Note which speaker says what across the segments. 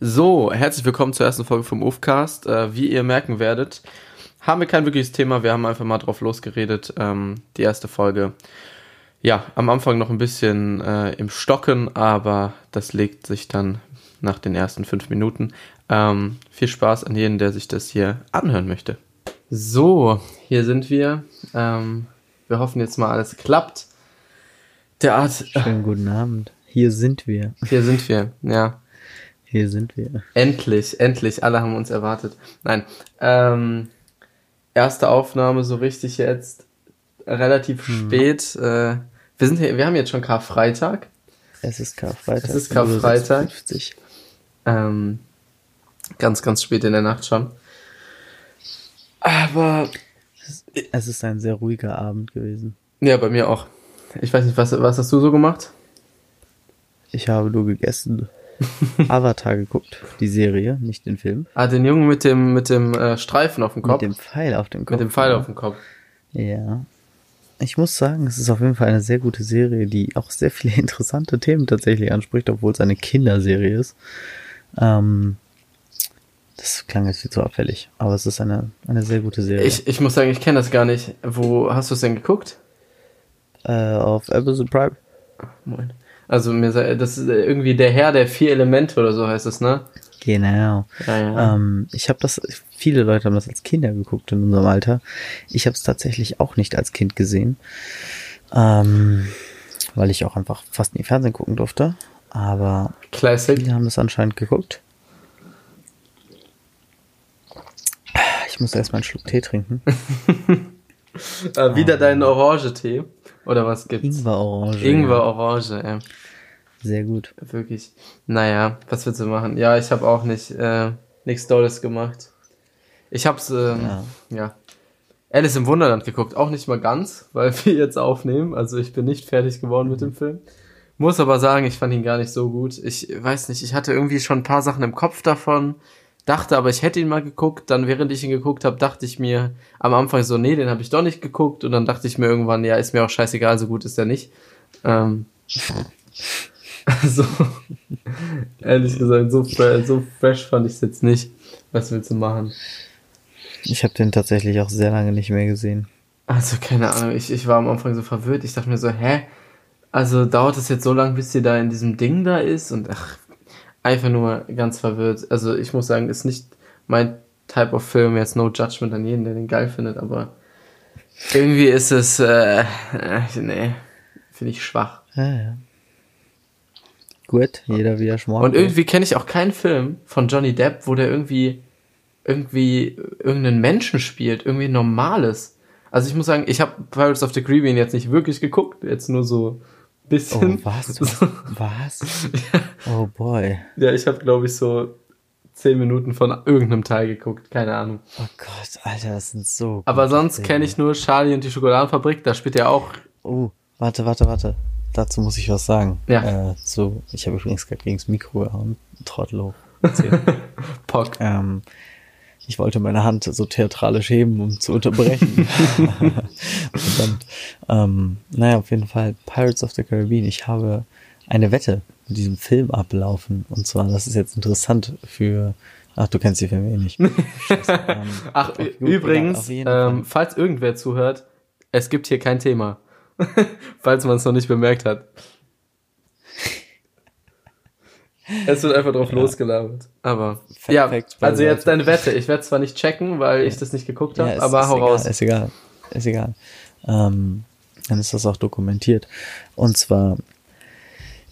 Speaker 1: So, herzlich willkommen zur ersten Folge vom UFCast. Äh, wie ihr merken werdet, haben wir kein wirkliches Thema, wir haben einfach mal drauf losgeredet. Ähm, die erste Folge, ja, am Anfang noch ein bisschen äh, im Stocken, aber das legt sich dann nach den ersten fünf Minuten. Ähm, viel Spaß an jeden, der sich das hier anhören möchte. So, hier sind wir. Ähm, wir hoffen jetzt mal, alles klappt.
Speaker 2: Der Art. Schönen guten Abend. Hier sind wir.
Speaker 1: Hier sind wir, ja.
Speaker 2: Hier sind wir.
Speaker 1: Endlich, endlich. Alle haben uns erwartet. Nein. Ähm, erste Aufnahme so richtig jetzt. Relativ hm. spät. Äh, wir, sind hier, wir haben jetzt schon Karfreitag.
Speaker 2: Es ist Karfreitag.
Speaker 1: Es ist Karfreitag. Ähm, ganz, ganz spät in der Nacht schon. Aber.
Speaker 2: Es ist ein sehr ruhiger Abend gewesen.
Speaker 1: Ja, bei mir auch. Ich weiß nicht, was, was hast du so gemacht?
Speaker 2: Ich habe nur gegessen. Avatar geguckt, die Serie, nicht den Film.
Speaker 1: Ah, den Jungen mit dem, mit dem äh, Streifen auf dem Kopf.
Speaker 2: Mit dem Pfeil auf dem Kopf.
Speaker 1: Mit dem Pfeil auf dem Kopf.
Speaker 2: Ja. Ich muss sagen, es ist auf jeden Fall eine sehr gute Serie, die auch sehr viele interessante Themen tatsächlich anspricht, obwohl es eine Kinderserie ist. Ähm, das klang jetzt viel zu abfällig, aber es ist eine, eine sehr gute Serie.
Speaker 1: Ich, ich muss sagen, ich kenne das gar nicht. Wo hast du es denn geguckt?
Speaker 2: Äh, auf Amazon Prime.
Speaker 1: Moin. Also mir das ist irgendwie der Herr der vier Elemente oder so heißt es, ne?
Speaker 2: Genau. Ja, ja. Ähm, ich habe das, viele Leute haben das als Kinder geguckt in unserem Alter. Ich habe es tatsächlich auch nicht als Kind gesehen, ähm, weil ich auch einfach fast nie Fernsehen gucken durfte. Aber
Speaker 1: Classic.
Speaker 2: viele haben das anscheinend geguckt. Ich muss erstmal einen Schluck Tee trinken.
Speaker 1: äh, wieder ähm, deinen Orange-Tee. Oder was gibt's?
Speaker 2: Ingwer-Orange.
Speaker 1: Ingwer-Orange, ja.
Speaker 2: Sehr gut.
Speaker 1: Wirklich. Naja, was willst du machen? Ja, ich habe auch nicht äh, nichts Dolles gemacht. Ich hab's, ähm, ja. ja. Alice im Wunderland geguckt, auch nicht mal ganz, weil wir jetzt aufnehmen. Also ich bin nicht fertig geworden mit dem Film. Muss aber sagen, ich fand ihn gar nicht so gut. Ich weiß nicht, ich hatte irgendwie schon ein paar Sachen im Kopf davon dachte aber, ich hätte ihn mal geguckt. Dann, während ich ihn geguckt habe, dachte ich mir am Anfang so, nee, den habe ich doch nicht geguckt. Und dann dachte ich mir irgendwann, ja, ist mir auch scheißegal, so gut ist er nicht. Ähm, also, ehrlich gesagt, so, fre so fresh fand ich es jetzt nicht. Was willst du machen?
Speaker 2: Ich habe den tatsächlich auch sehr lange nicht mehr gesehen.
Speaker 1: Also, keine Ahnung, ich, ich war am Anfang so verwirrt. Ich dachte mir so, hä? Also dauert es jetzt so lange, bis sie da in diesem Ding da ist? Und ach, einfach nur ganz verwirrt. Also ich muss sagen, ist nicht mein Type of Film, jetzt no judgment an jeden, der den geil findet, aber irgendwie ist es, äh, äh nee, finde ich schwach.
Speaker 2: Ja, ja. Gut, jeder wie er schmort.
Speaker 1: Und irgendwie kenne ich auch keinen Film von Johnny Depp, wo der irgendwie, irgendwie irgendeinen Menschen spielt, irgendwie Normales. Also ich muss sagen, ich habe Pirates of the Caribbean jetzt nicht wirklich geguckt, jetzt nur so bisschen.
Speaker 2: Oh, was? was? Oh boy.
Speaker 1: Ja, ich habe, glaube ich, so zehn Minuten von irgendeinem Teil geguckt, keine Ahnung.
Speaker 2: Oh Gott, Alter, das sind so.
Speaker 1: Aber sonst kenne ich nur Charlie und die Schokoladenfabrik, da spielt er auch.
Speaker 2: Oh, warte, warte, warte. Dazu muss ich was sagen.
Speaker 1: Ja.
Speaker 2: Äh, so, ich habe übrigens gerade gegen das Mikro gehauen. Trottel hoch.
Speaker 1: Pock.
Speaker 2: Ähm, ich wollte meine Hand so theatralisch heben, um zu unterbrechen. Verdammt. Ähm, naja, auf jeden Fall Pirates of the Caribbean. Ich habe eine Wette mit diesem Film ablaufen. Und zwar, das ist jetzt interessant für Ach, du kennst die Filme eh nicht.
Speaker 1: Scheiße, ähm, Ach, übrigens, ähm, falls irgendwer zuhört, es gibt hier kein Thema. falls man es noch nicht bemerkt hat. Es wird einfach drauf ja. losgelabert. Aber Fact, ja, also jetzt deine Wette. Ich werde zwar nicht checken, weil ich das nicht geguckt habe, ja, aber hau
Speaker 2: egal,
Speaker 1: raus.
Speaker 2: Ist egal, ist egal. Ähm, dann ist das auch dokumentiert. Und zwar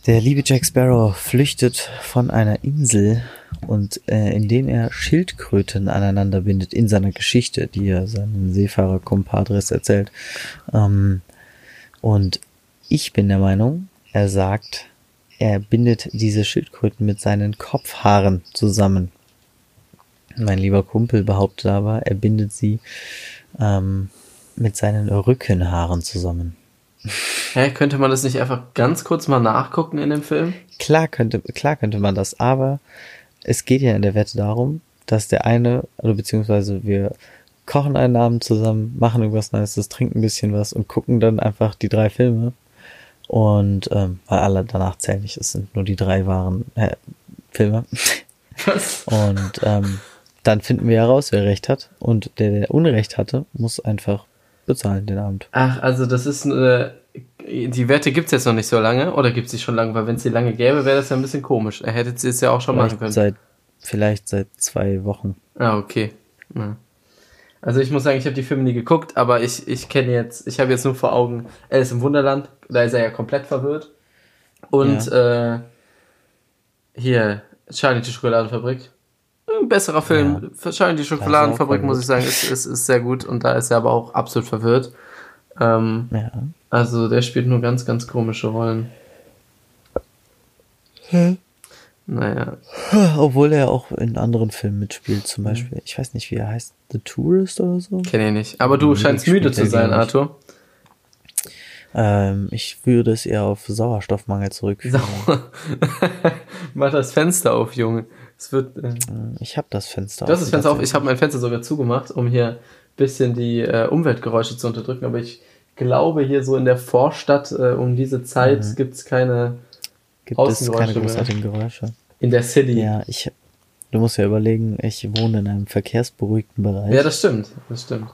Speaker 2: der liebe Jack Sparrow flüchtet von einer Insel und äh, indem er Schildkröten aneinander bindet in seiner Geschichte, die er seinen Seefahrer Compadres erzählt. Ähm, und ich bin der Meinung, er sagt, er bindet diese Schildkröten mit seinen Kopfhaaren zusammen. Mein lieber Kumpel behauptet aber, er bindet sie ähm, mit seinen Rückenhaaren zusammen.
Speaker 1: Hä, könnte man das nicht einfach ganz kurz mal nachgucken in dem Film?
Speaker 2: Klar könnte, klar könnte man das, aber es geht ja in der Wette darum, dass der eine, oder beziehungsweise wir kochen einen Abend zusammen, machen irgendwas Nices, trinken ein bisschen was und gucken dann einfach die drei Filme und ähm, weil alle danach zählen nicht, es sind nur die drei wahren äh, Filme. Was? Und ähm, dann finden wir heraus, wer recht hat. Und der, der Unrecht hatte, muss einfach bezahlen den Abend.
Speaker 1: Ach, also das ist eine. Die Wette gibt's jetzt noch nicht so lange oder gibt's sie schon lange? Weil wenn es sie lange gäbe, wäre das ja ein bisschen komisch. Er hätte sie es ja auch schon
Speaker 2: vielleicht
Speaker 1: machen können.
Speaker 2: Seit, vielleicht seit zwei Wochen.
Speaker 1: Ah, okay. Ja. Also ich muss sagen, ich habe die Filme nie geguckt, aber ich, ich kenne jetzt, ich habe jetzt nur vor Augen Alice im Wunderland, da ist er ja komplett verwirrt. Und ja. äh, hier, Charlie die Schokoladenfabrik. Ein besserer Film. Ja. Charlie die Schokoladenfabrik, muss ich sagen, ist, ist, ist sehr gut und da ist er aber auch absolut verwirrt. Ähm, ja. Also der spielt nur ganz, ganz komische Rollen.
Speaker 2: Hm. Naja. Obwohl er auch in anderen Filmen mitspielt, zum Beispiel. Ich weiß nicht, wie er heißt. The Tourist oder so?
Speaker 1: Kenne ich nicht. Aber du scheinst müde zu sein, Arthur.
Speaker 2: Ähm, ich würde es eher auf Sauerstoffmangel zurückführen. Sauer.
Speaker 1: Mach das Fenster auf, Junge. Es wird. Äh
Speaker 2: ich habe das Fenster.
Speaker 1: Du hast das Fenster auf. Ich habe mein Fenster sogar zugemacht, um hier ein bisschen die äh, Umweltgeräusche zu unterdrücken. Aber ich glaube, hier so in der Vorstadt äh, um diese Zeit mhm. gibt es keine
Speaker 2: gibt es keine großartigen Geräusche.
Speaker 1: In der City.
Speaker 2: Ja, ich. Du musst ja überlegen, ich wohne in einem verkehrsberuhigten Bereich.
Speaker 1: Ja, das stimmt. Das stimmt.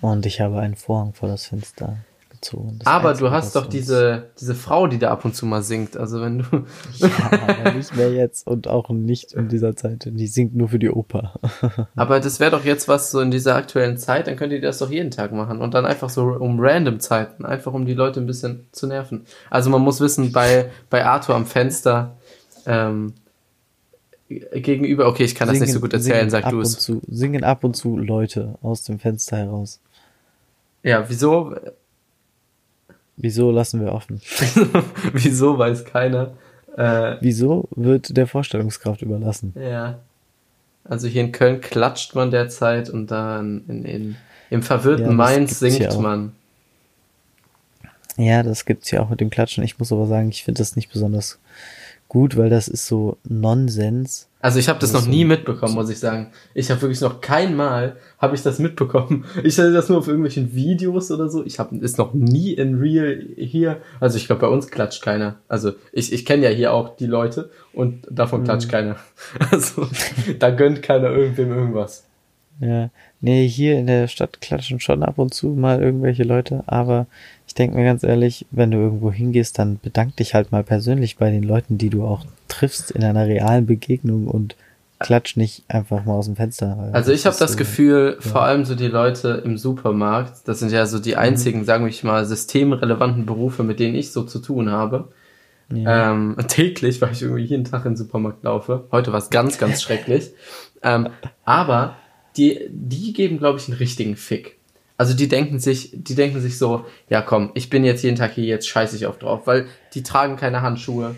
Speaker 2: Und ich habe einen Vorhang vor das Fenster Das
Speaker 1: aber du hast doch diese, diese Frau, die da ab und zu mal singt. Also wenn du.
Speaker 2: ja, nicht mehr jetzt und auch nicht in dieser Zeit. Die singt nur für die Oper.
Speaker 1: aber das wäre doch jetzt was so in dieser aktuellen Zeit, dann könnt ihr das doch jeden Tag machen. Und dann einfach so um random Zeiten. Einfach um die Leute ein bisschen zu nerven. Also man muss wissen, bei, bei Arthur am Fenster, ähm, gegenüber, okay, ich kann singen, das nicht so gut erzählen, sag du es.
Speaker 2: Singen ab und zu Leute aus dem Fenster heraus.
Speaker 1: Ja, wieso?
Speaker 2: Wieso lassen wir offen?
Speaker 1: Wieso weiß keiner.
Speaker 2: Äh, Wieso wird der Vorstellungskraft überlassen?
Speaker 1: Ja. Also hier in Köln klatscht man derzeit und dann in, in, im verwirrten ja, Mainz singt man.
Speaker 2: Ja, das gibt's ja auch mit dem Klatschen. Ich muss aber sagen, ich finde das nicht besonders gut, weil das ist so Nonsens.
Speaker 1: Also ich habe das, das noch nie mitbekommen, muss ich sagen. Ich habe wirklich noch kein Mal habe ich das mitbekommen. Ich hatte das nur auf irgendwelchen Videos oder so. Ich habe es noch nie in real hier. Also ich glaube bei uns klatscht keiner. Also ich, ich kenne ja hier auch die Leute und davon klatscht mhm. keiner. Also da gönnt keiner irgendwem irgendwas.
Speaker 2: Ja, nee, hier in der Stadt klatschen schon ab und zu mal irgendwelche Leute, aber ich denke mir ganz ehrlich, wenn du irgendwo hingehst, dann bedank dich halt mal persönlich bei den Leuten, die du auch triffst in einer realen Begegnung und klatsch nicht einfach mal aus dem Fenster.
Speaker 1: Also ich habe das so, Gefühl, ja. vor allem so die Leute im Supermarkt, das sind ja so die mhm. einzigen, mhm. sagen wir mal, systemrelevanten Berufe, mit denen ich so zu tun habe. Ja. Ähm, täglich, weil ich irgendwie jeden Tag in den Supermarkt laufe. Heute war es ganz, ganz schrecklich. Ähm, aber die, die geben, glaube ich, einen richtigen Fick. Also die denken sich, die denken sich so, ja komm, ich bin jetzt jeden Tag hier, jetzt scheiße ich auf drauf, weil die tragen keine Handschuhe.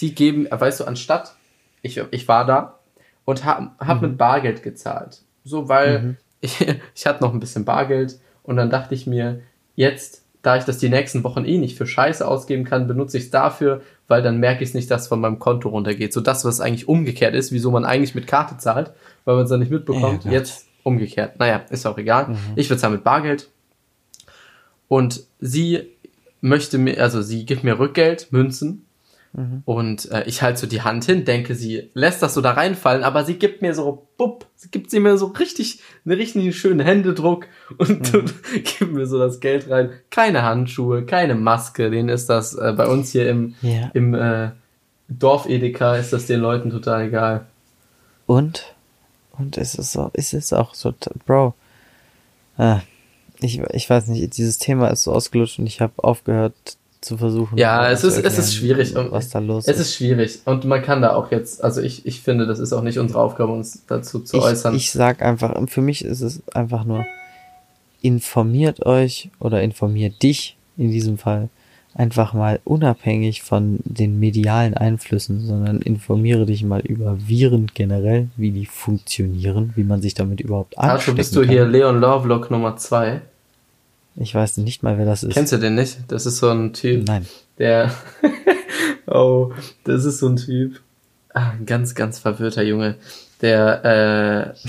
Speaker 1: Die geben, weißt du, anstatt, ich, ich war da und hab, hab mhm. mit Bargeld gezahlt. So, weil mhm. ich, ich hatte noch ein bisschen Bargeld und dann dachte ich mir, jetzt, da ich das die nächsten Wochen eh nicht für Scheiße ausgeben kann, benutze ich es dafür, weil dann merke ich es nicht, dass von meinem Konto runtergeht. So das, was eigentlich umgekehrt ist, wieso man eigentlich mit Karte zahlt, weil man es dann nicht mitbekommt. Ja, jetzt umgekehrt. Naja, ist auch egal. Mhm. Ich bezahle mit Bargeld. Und sie möchte mir, also sie gibt mir Rückgeld, Münzen. Mhm. Und äh, ich halte so die Hand hin, denke, sie lässt das so da reinfallen, aber sie gibt mir so, bupp, sie gibt sie mir so richtig, einen richtig schönen Händedruck und, mhm. gibt mir so das Geld rein. Keine Handschuhe, keine Maske, denen ist das äh, bei uns hier im, ja. im äh, Dorf Edeka ist das den Leuten total egal.
Speaker 2: Und und es ist so, es ist auch so, Bro. Ah, ich, ich weiß nicht, dieses Thema ist so ausgelutscht und ich habe aufgehört zu versuchen.
Speaker 1: Ja, es ist, es ist schwierig. Und was da los es ist. Es ist schwierig. Und man kann da auch jetzt, also ich, ich finde, das ist auch nicht unsere Aufgabe, uns dazu zu
Speaker 2: ich,
Speaker 1: äußern.
Speaker 2: Ich sag einfach, für mich ist es einfach nur, informiert euch oder informiert dich in diesem Fall einfach mal unabhängig von den medialen Einflüssen, sondern informiere dich mal über Viren generell, wie die funktionieren, wie man sich damit überhaupt
Speaker 1: ansteckt. Also bist du hier Leon Lovelock Nummer 2?
Speaker 2: Ich weiß nicht mal, wer das ist.
Speaker 1: Kennst du den nicht? Das ist so ein Typ.
Speaker 2: Nein.
Speaker 1: Der. oh, das ist so ein Typ. Ah, ein ganz, ganz verwirrter Junge. Der äh,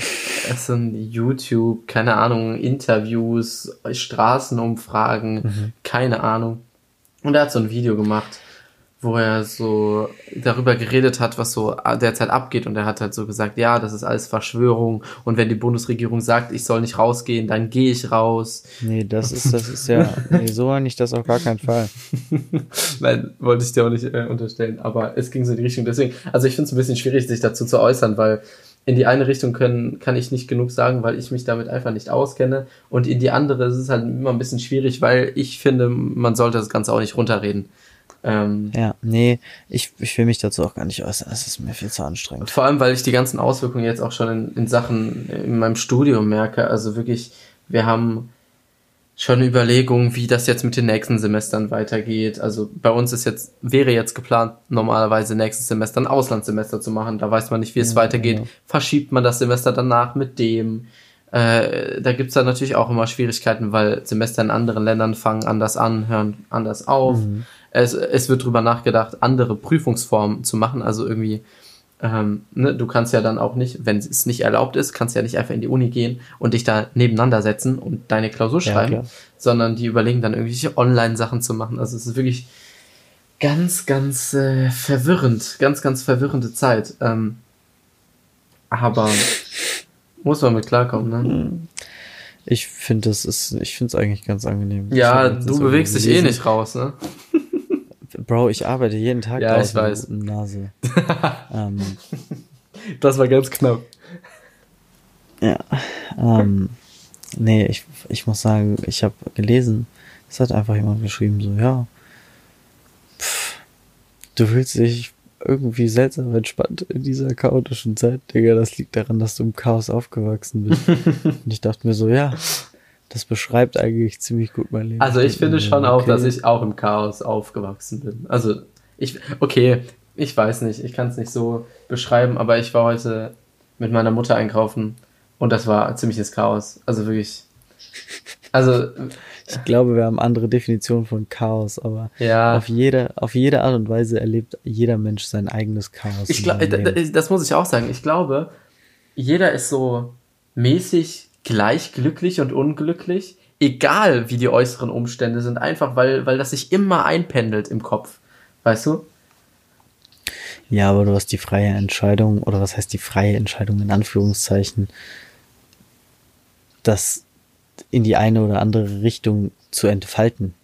Speaker 1: ist so ein YouTube, keine Ahnung, Interviews, Straßenumfragen, mhm. keine Ahnung und er hat so ein Video gemacht wo er so darüber geredet hat, was so derzeit abgeht und er hat halt so gesagt, ja, das ist alles Verschwörung und wenn die Bundesregierung sagt, ich soll nicht rausgehen, dann gehe ich raus.
Speaker 2: Nee, das ist das ist ja nee, so meine ich das auf gar keinen Fall.
Speaker 1: Nein, wollte ich dir auch nicht äh, unterstellen, aber es ging so in die Richtung deswegen. Also ich finde es ein bisschen schwierig sich dazu zu äußern, weil in die eine Richtung können, kann ich nicht genug sagen, weil ich mich damit einfach nicht auskenne. Und in die andere ist es halt immer ein bisschen schwierig, weil ich finde, man sollte das Ganze auch nicht runterreden.
Speaker 2: Ähm, ja, nee, ich, ich will mich dazu auch gar nicht äußern. Es ist mir viel zu anstrengend.
Speaker 1: Vor allem, weil ich die ganzen Auswirkungen jetzt auch schon in, in Sachen in meinem Studium merke. Also wirklich, wir haben schon Überlegungen, wie das jetzt mit den nächsten Semestern weitergeht. Also bei uns ist jetzt, wäre jetzt geplant, normalerweise nächstes Semester ein Auslandssemester zu machen. Da weiß man nicht, wie es ja, weitergeht. Genau. Verschiebt man das Semester danach mit dem? Äh, da gibt's dann natürlich auch immer Schwierigkeiten, weil Semester in anderen Ländern fangen anders an, hören anders auf. Mhm es, es wird drüber nachgedacht, andere Prüfungsformen zu machen. Also irgendwie, ähm, ne, du kannst ja dann auch nicht, wenn es nicht erlaubt ist, kannst du ja nicht einfach in die Uni gehen und dich da nebeneinander setzen und deine Klausur schreiben, ja, sondern die überlegen dann irgendwelche Online-Sachen zu machen. Also es ist wirklich ganz, ganz äh, verwirrend, ganz, ganz verwirrende Zeit. Ähm, aber muss man mit klarkommen, ne?
Speaker 2: Ich finde es ist, ich finde es eigentlich ganz angenehm.
Speaker 1: Ja, du bewegst dich eh nicht raus, ne?
Speaker 2: Bro, ich arbeite jeden Tag
Speaker 1: ja, ich weiß.
Speaker 2: Nase. ähm,
Speaker 1: das war ganz knapp.
Speaker 2: Ja. Ähm, nee, ich, ich muss sagen, ich habe gelesen, es hat einfach jemand geschrieben, so, ja, pff, du fühlst dich irgendwie seltsam entspannt in dieser chaotischen Zeit, Digga. Das liegt daran, dass du im Chaos aufgewachsen bist. Und ich dachte mir so, ja, das beschreibt eigentlich ziemlich gut mein Leben.
Speaker 1: Also ich finde schon auch, dass ich auch im Chaos aufgewachsen bin. Also ich, okay, ich weiß nicht, ich kann es nicht so beschreiben, aber ich war heute mit meiner Mutter einkaufen und das war ziemliches Chaos. Also wirklich. Also.
Speaker 2: Ich glaube, wir haben andere Definitionen von Chaos, aber ja. auf jede, auf jede Art und Weise erlebt jeder Mensch sein eigenes Chaos.
Speaker 1: Ich glaube, das muss ich auch sagen. Ich glaube, jeder ist so mäßig gleich glücklich und unglücklich, egal wie die äußeren Umstände sind, einfach weil, weil das sich immer einpendelt im Kopf. Weißt du?
Speaker 2: Ja, aber du hast die freie Entscheidung, oder was heißt die freie Entscheidung in Anführungszeichen, das in die eine oder andere Richtung zu entfalten.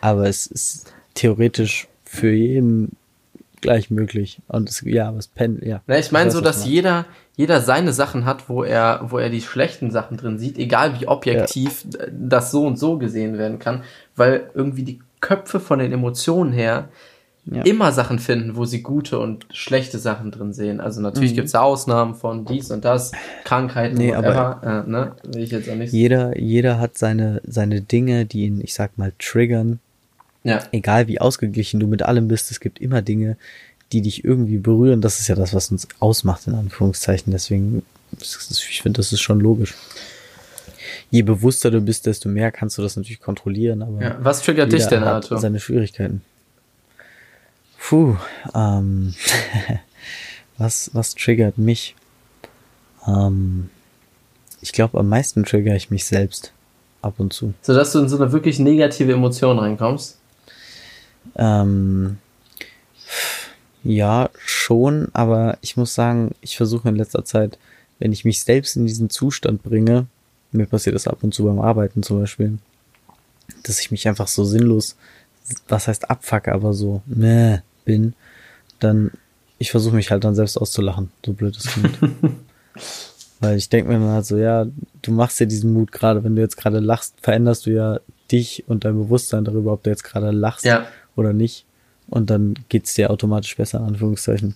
Speaker 2: Aber es ist theoretisch für jeden gleich möglich. Und es, ja, aber es pennt, ja.
Speaker 1: Na, ich meine so, dass jeder, jeder seine Sachen hat, wo er, wo er die schlechten Sachen drin sieht, egal wie objektiv ja. das so und so gesehen werden kann, weil irgendwie die Köpfe von den Emotionen her ja. immer Sachen finden, wo sie gute und schlechte Sachen drin sehen. Also natürlich mhm. gibt's da Ausnahmen von dies und das, Krankheiten,
Speaker 2: nee, whatever, aber äh, ne? Will ich jetzt auch nicht jeder, jeder hat seine, seine Dinge, die ihn, ich sag mal, triggern. Ja. Egal wie ausgeglichen du mit allem bist, es gibt immer Dinge, die dich irgendwie berühren. Das ist ja das, was uns ausmacht, in Anführungszeichen. Deswegen, ich finde, das ist schon logisch. Je bewusster du bist, desto mehr kannst du das natürlich kontrollieren. Aber
Speaker 1: ja, was triggert dich denn, Arthur?
Speaker 2: Seine Schwierigkeiten. Puh, ähm, was, was triggert mich? Ähm, ich glaube, am meisten triggere ich mich selbst ab und zu.
Speaker 1: So dass du in so eine wirklich negative Emotion reinkommst?
Speaker 2: Ähm, ja, schon, aber ich muss sagen, ich versuche in letzter Zeit, wenn ich mich selbst in diesen Zustand bringe, mir passiert das ab und zu beim Arbeiten zum Beispiel, dass ich mich einfach so sinnlos, was heißt abfacke, aber so, meh, bin, dann, ich versuche mich halt dann selbst auszulachen, so blöd es klingt. Weil ich denke mir dann halt so, ja, du machst ja diesen Mut gerade, wenn du jetzt gerade lachst, veränderst du ja dich und dein Bewusstsein darüber, ob du jetzt gerade lachst ja. oder nicht. Und dann geht's dir automatisch besser, in Anführungszeichen.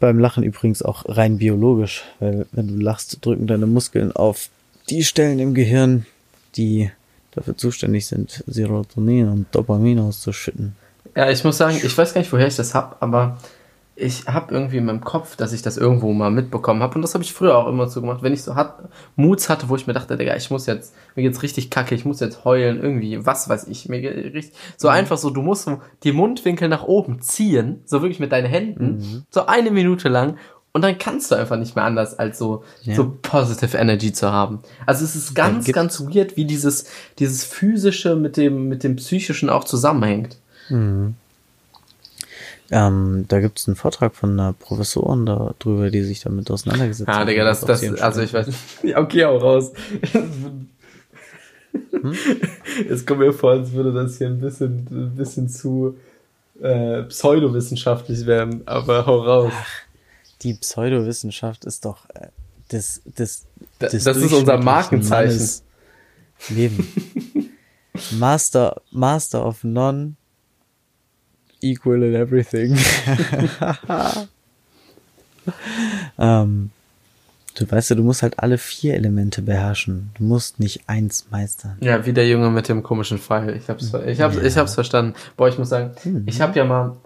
Speaker 2: Beim Lachen übrigens auch rein biologisch, weil wenn du lachst, drücken deine Muskeln auf die Stellen im Gehirn, die dafür zuständig sind, Serotonin und Dopamin auszuschütten.
Speaker 1: Ja, ich muss sagen, ich weiß gar nicht, woher ich das hab, aber ich habe irgendwie in meinem Kopf, dass ich das irgendwo mal mitbekommen habe und das habe ich früher auch immer so gemacht, wenn ich so hat, Moods hatte, wo ich mir dachte, Digga, ich muss jetzt, mir geht's richtig kacke, ich muss jetzt heulen, irgendwie, was weiß ich, mir richtig, so mhm. einfach so, du musst so die Mundwinkel nach oben ziehen, so wirklich mit deinen Händen, mhm. so eine Minute lang und dann kannst du einfach nicht mehr anders, als so, ja. so positive Energy zu haben. Also es ist ganz, ganz weird, wie dieses, dieses physische mit dem, mit dem psychischen auch zusammenhängt.
Speaker 2: Mhm. Ähm, da gibt es einen Vortrag von einer Professorin darüber, die sich damit auseinandergesetzt
Speaker 1: hat. Ah, Digga, das, das, also ich weiß. Ja, okay, auch raus. Hm? Es kommt mir vor, als würde das hier ein bisschen, ein bisschen zu äh, pseudowissenschaftlich werden, aber hau raus. Ach,
Speaker 2: die Pseudowissenschaft ist doch äh, das, das,
Speaker 1: das, das ist unser Markenzeichen.
Speaker 2: Leben. Master, Master of None equal in everything. ähm, du weißt ja, du musst halt alle vier Elemente beherrschen. Du musst nicht eins meistern.
Speaker 1: Ja, wie der Junge mit dem komischen Pfeil. Ich hab's, ich hab's, ja. ich hab's verstanden. Boah, ich muss sagen, mhm. ich hab ja mal,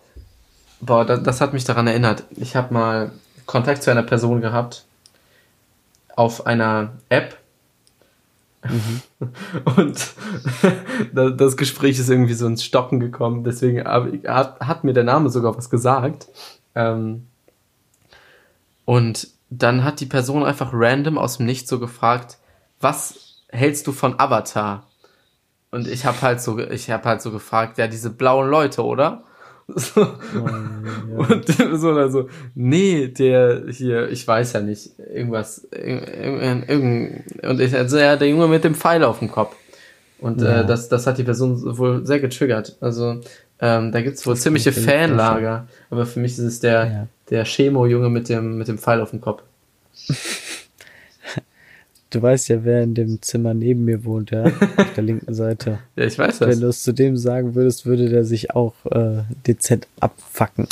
Speaker 1: boah, das, das hat mich daran erinnert. Ich hab mal Kontakt zu einer Person gehabt auf einer App, Mhm. Und das Gespräch ist irgendwie so ins Stocken gekommen, deswegen hat, hat mir der Name sogar was gesagt. Ähm, und dann hat die Person einfach random aus dem Nichts so gefragt, was hältst du von Avatar? Und ich habe halt so, ich habe halt so gefragt, ja, diese blauen Leute, oder? So. Oh, ja. Und so dann so, nee, der hier, ich weiß ja nicht, irgendwas, irgend, irgend, und ich, also ja, der Junge mit dem Pfeil auf dem Kopf. Und äh, ja. äh, das, das hat die Person wohl sehr getriggert. Also ähm, da gibt's wohl das ziemliche Fanlager, aber für mich ist es der, ja. der Chemo-Junge mit dem, mit dem Pfeil auf dem Kopf.
Speaker 2: Du weißt ja, wer in dem Zimmer neben mir wohnt, ja, auf der linken Seite.
Speaker 1: ja, ich weiß das.
Speaker 2: Wenn du es zu dem sagen würdest, würde der sich auch äh, dezent abfacken.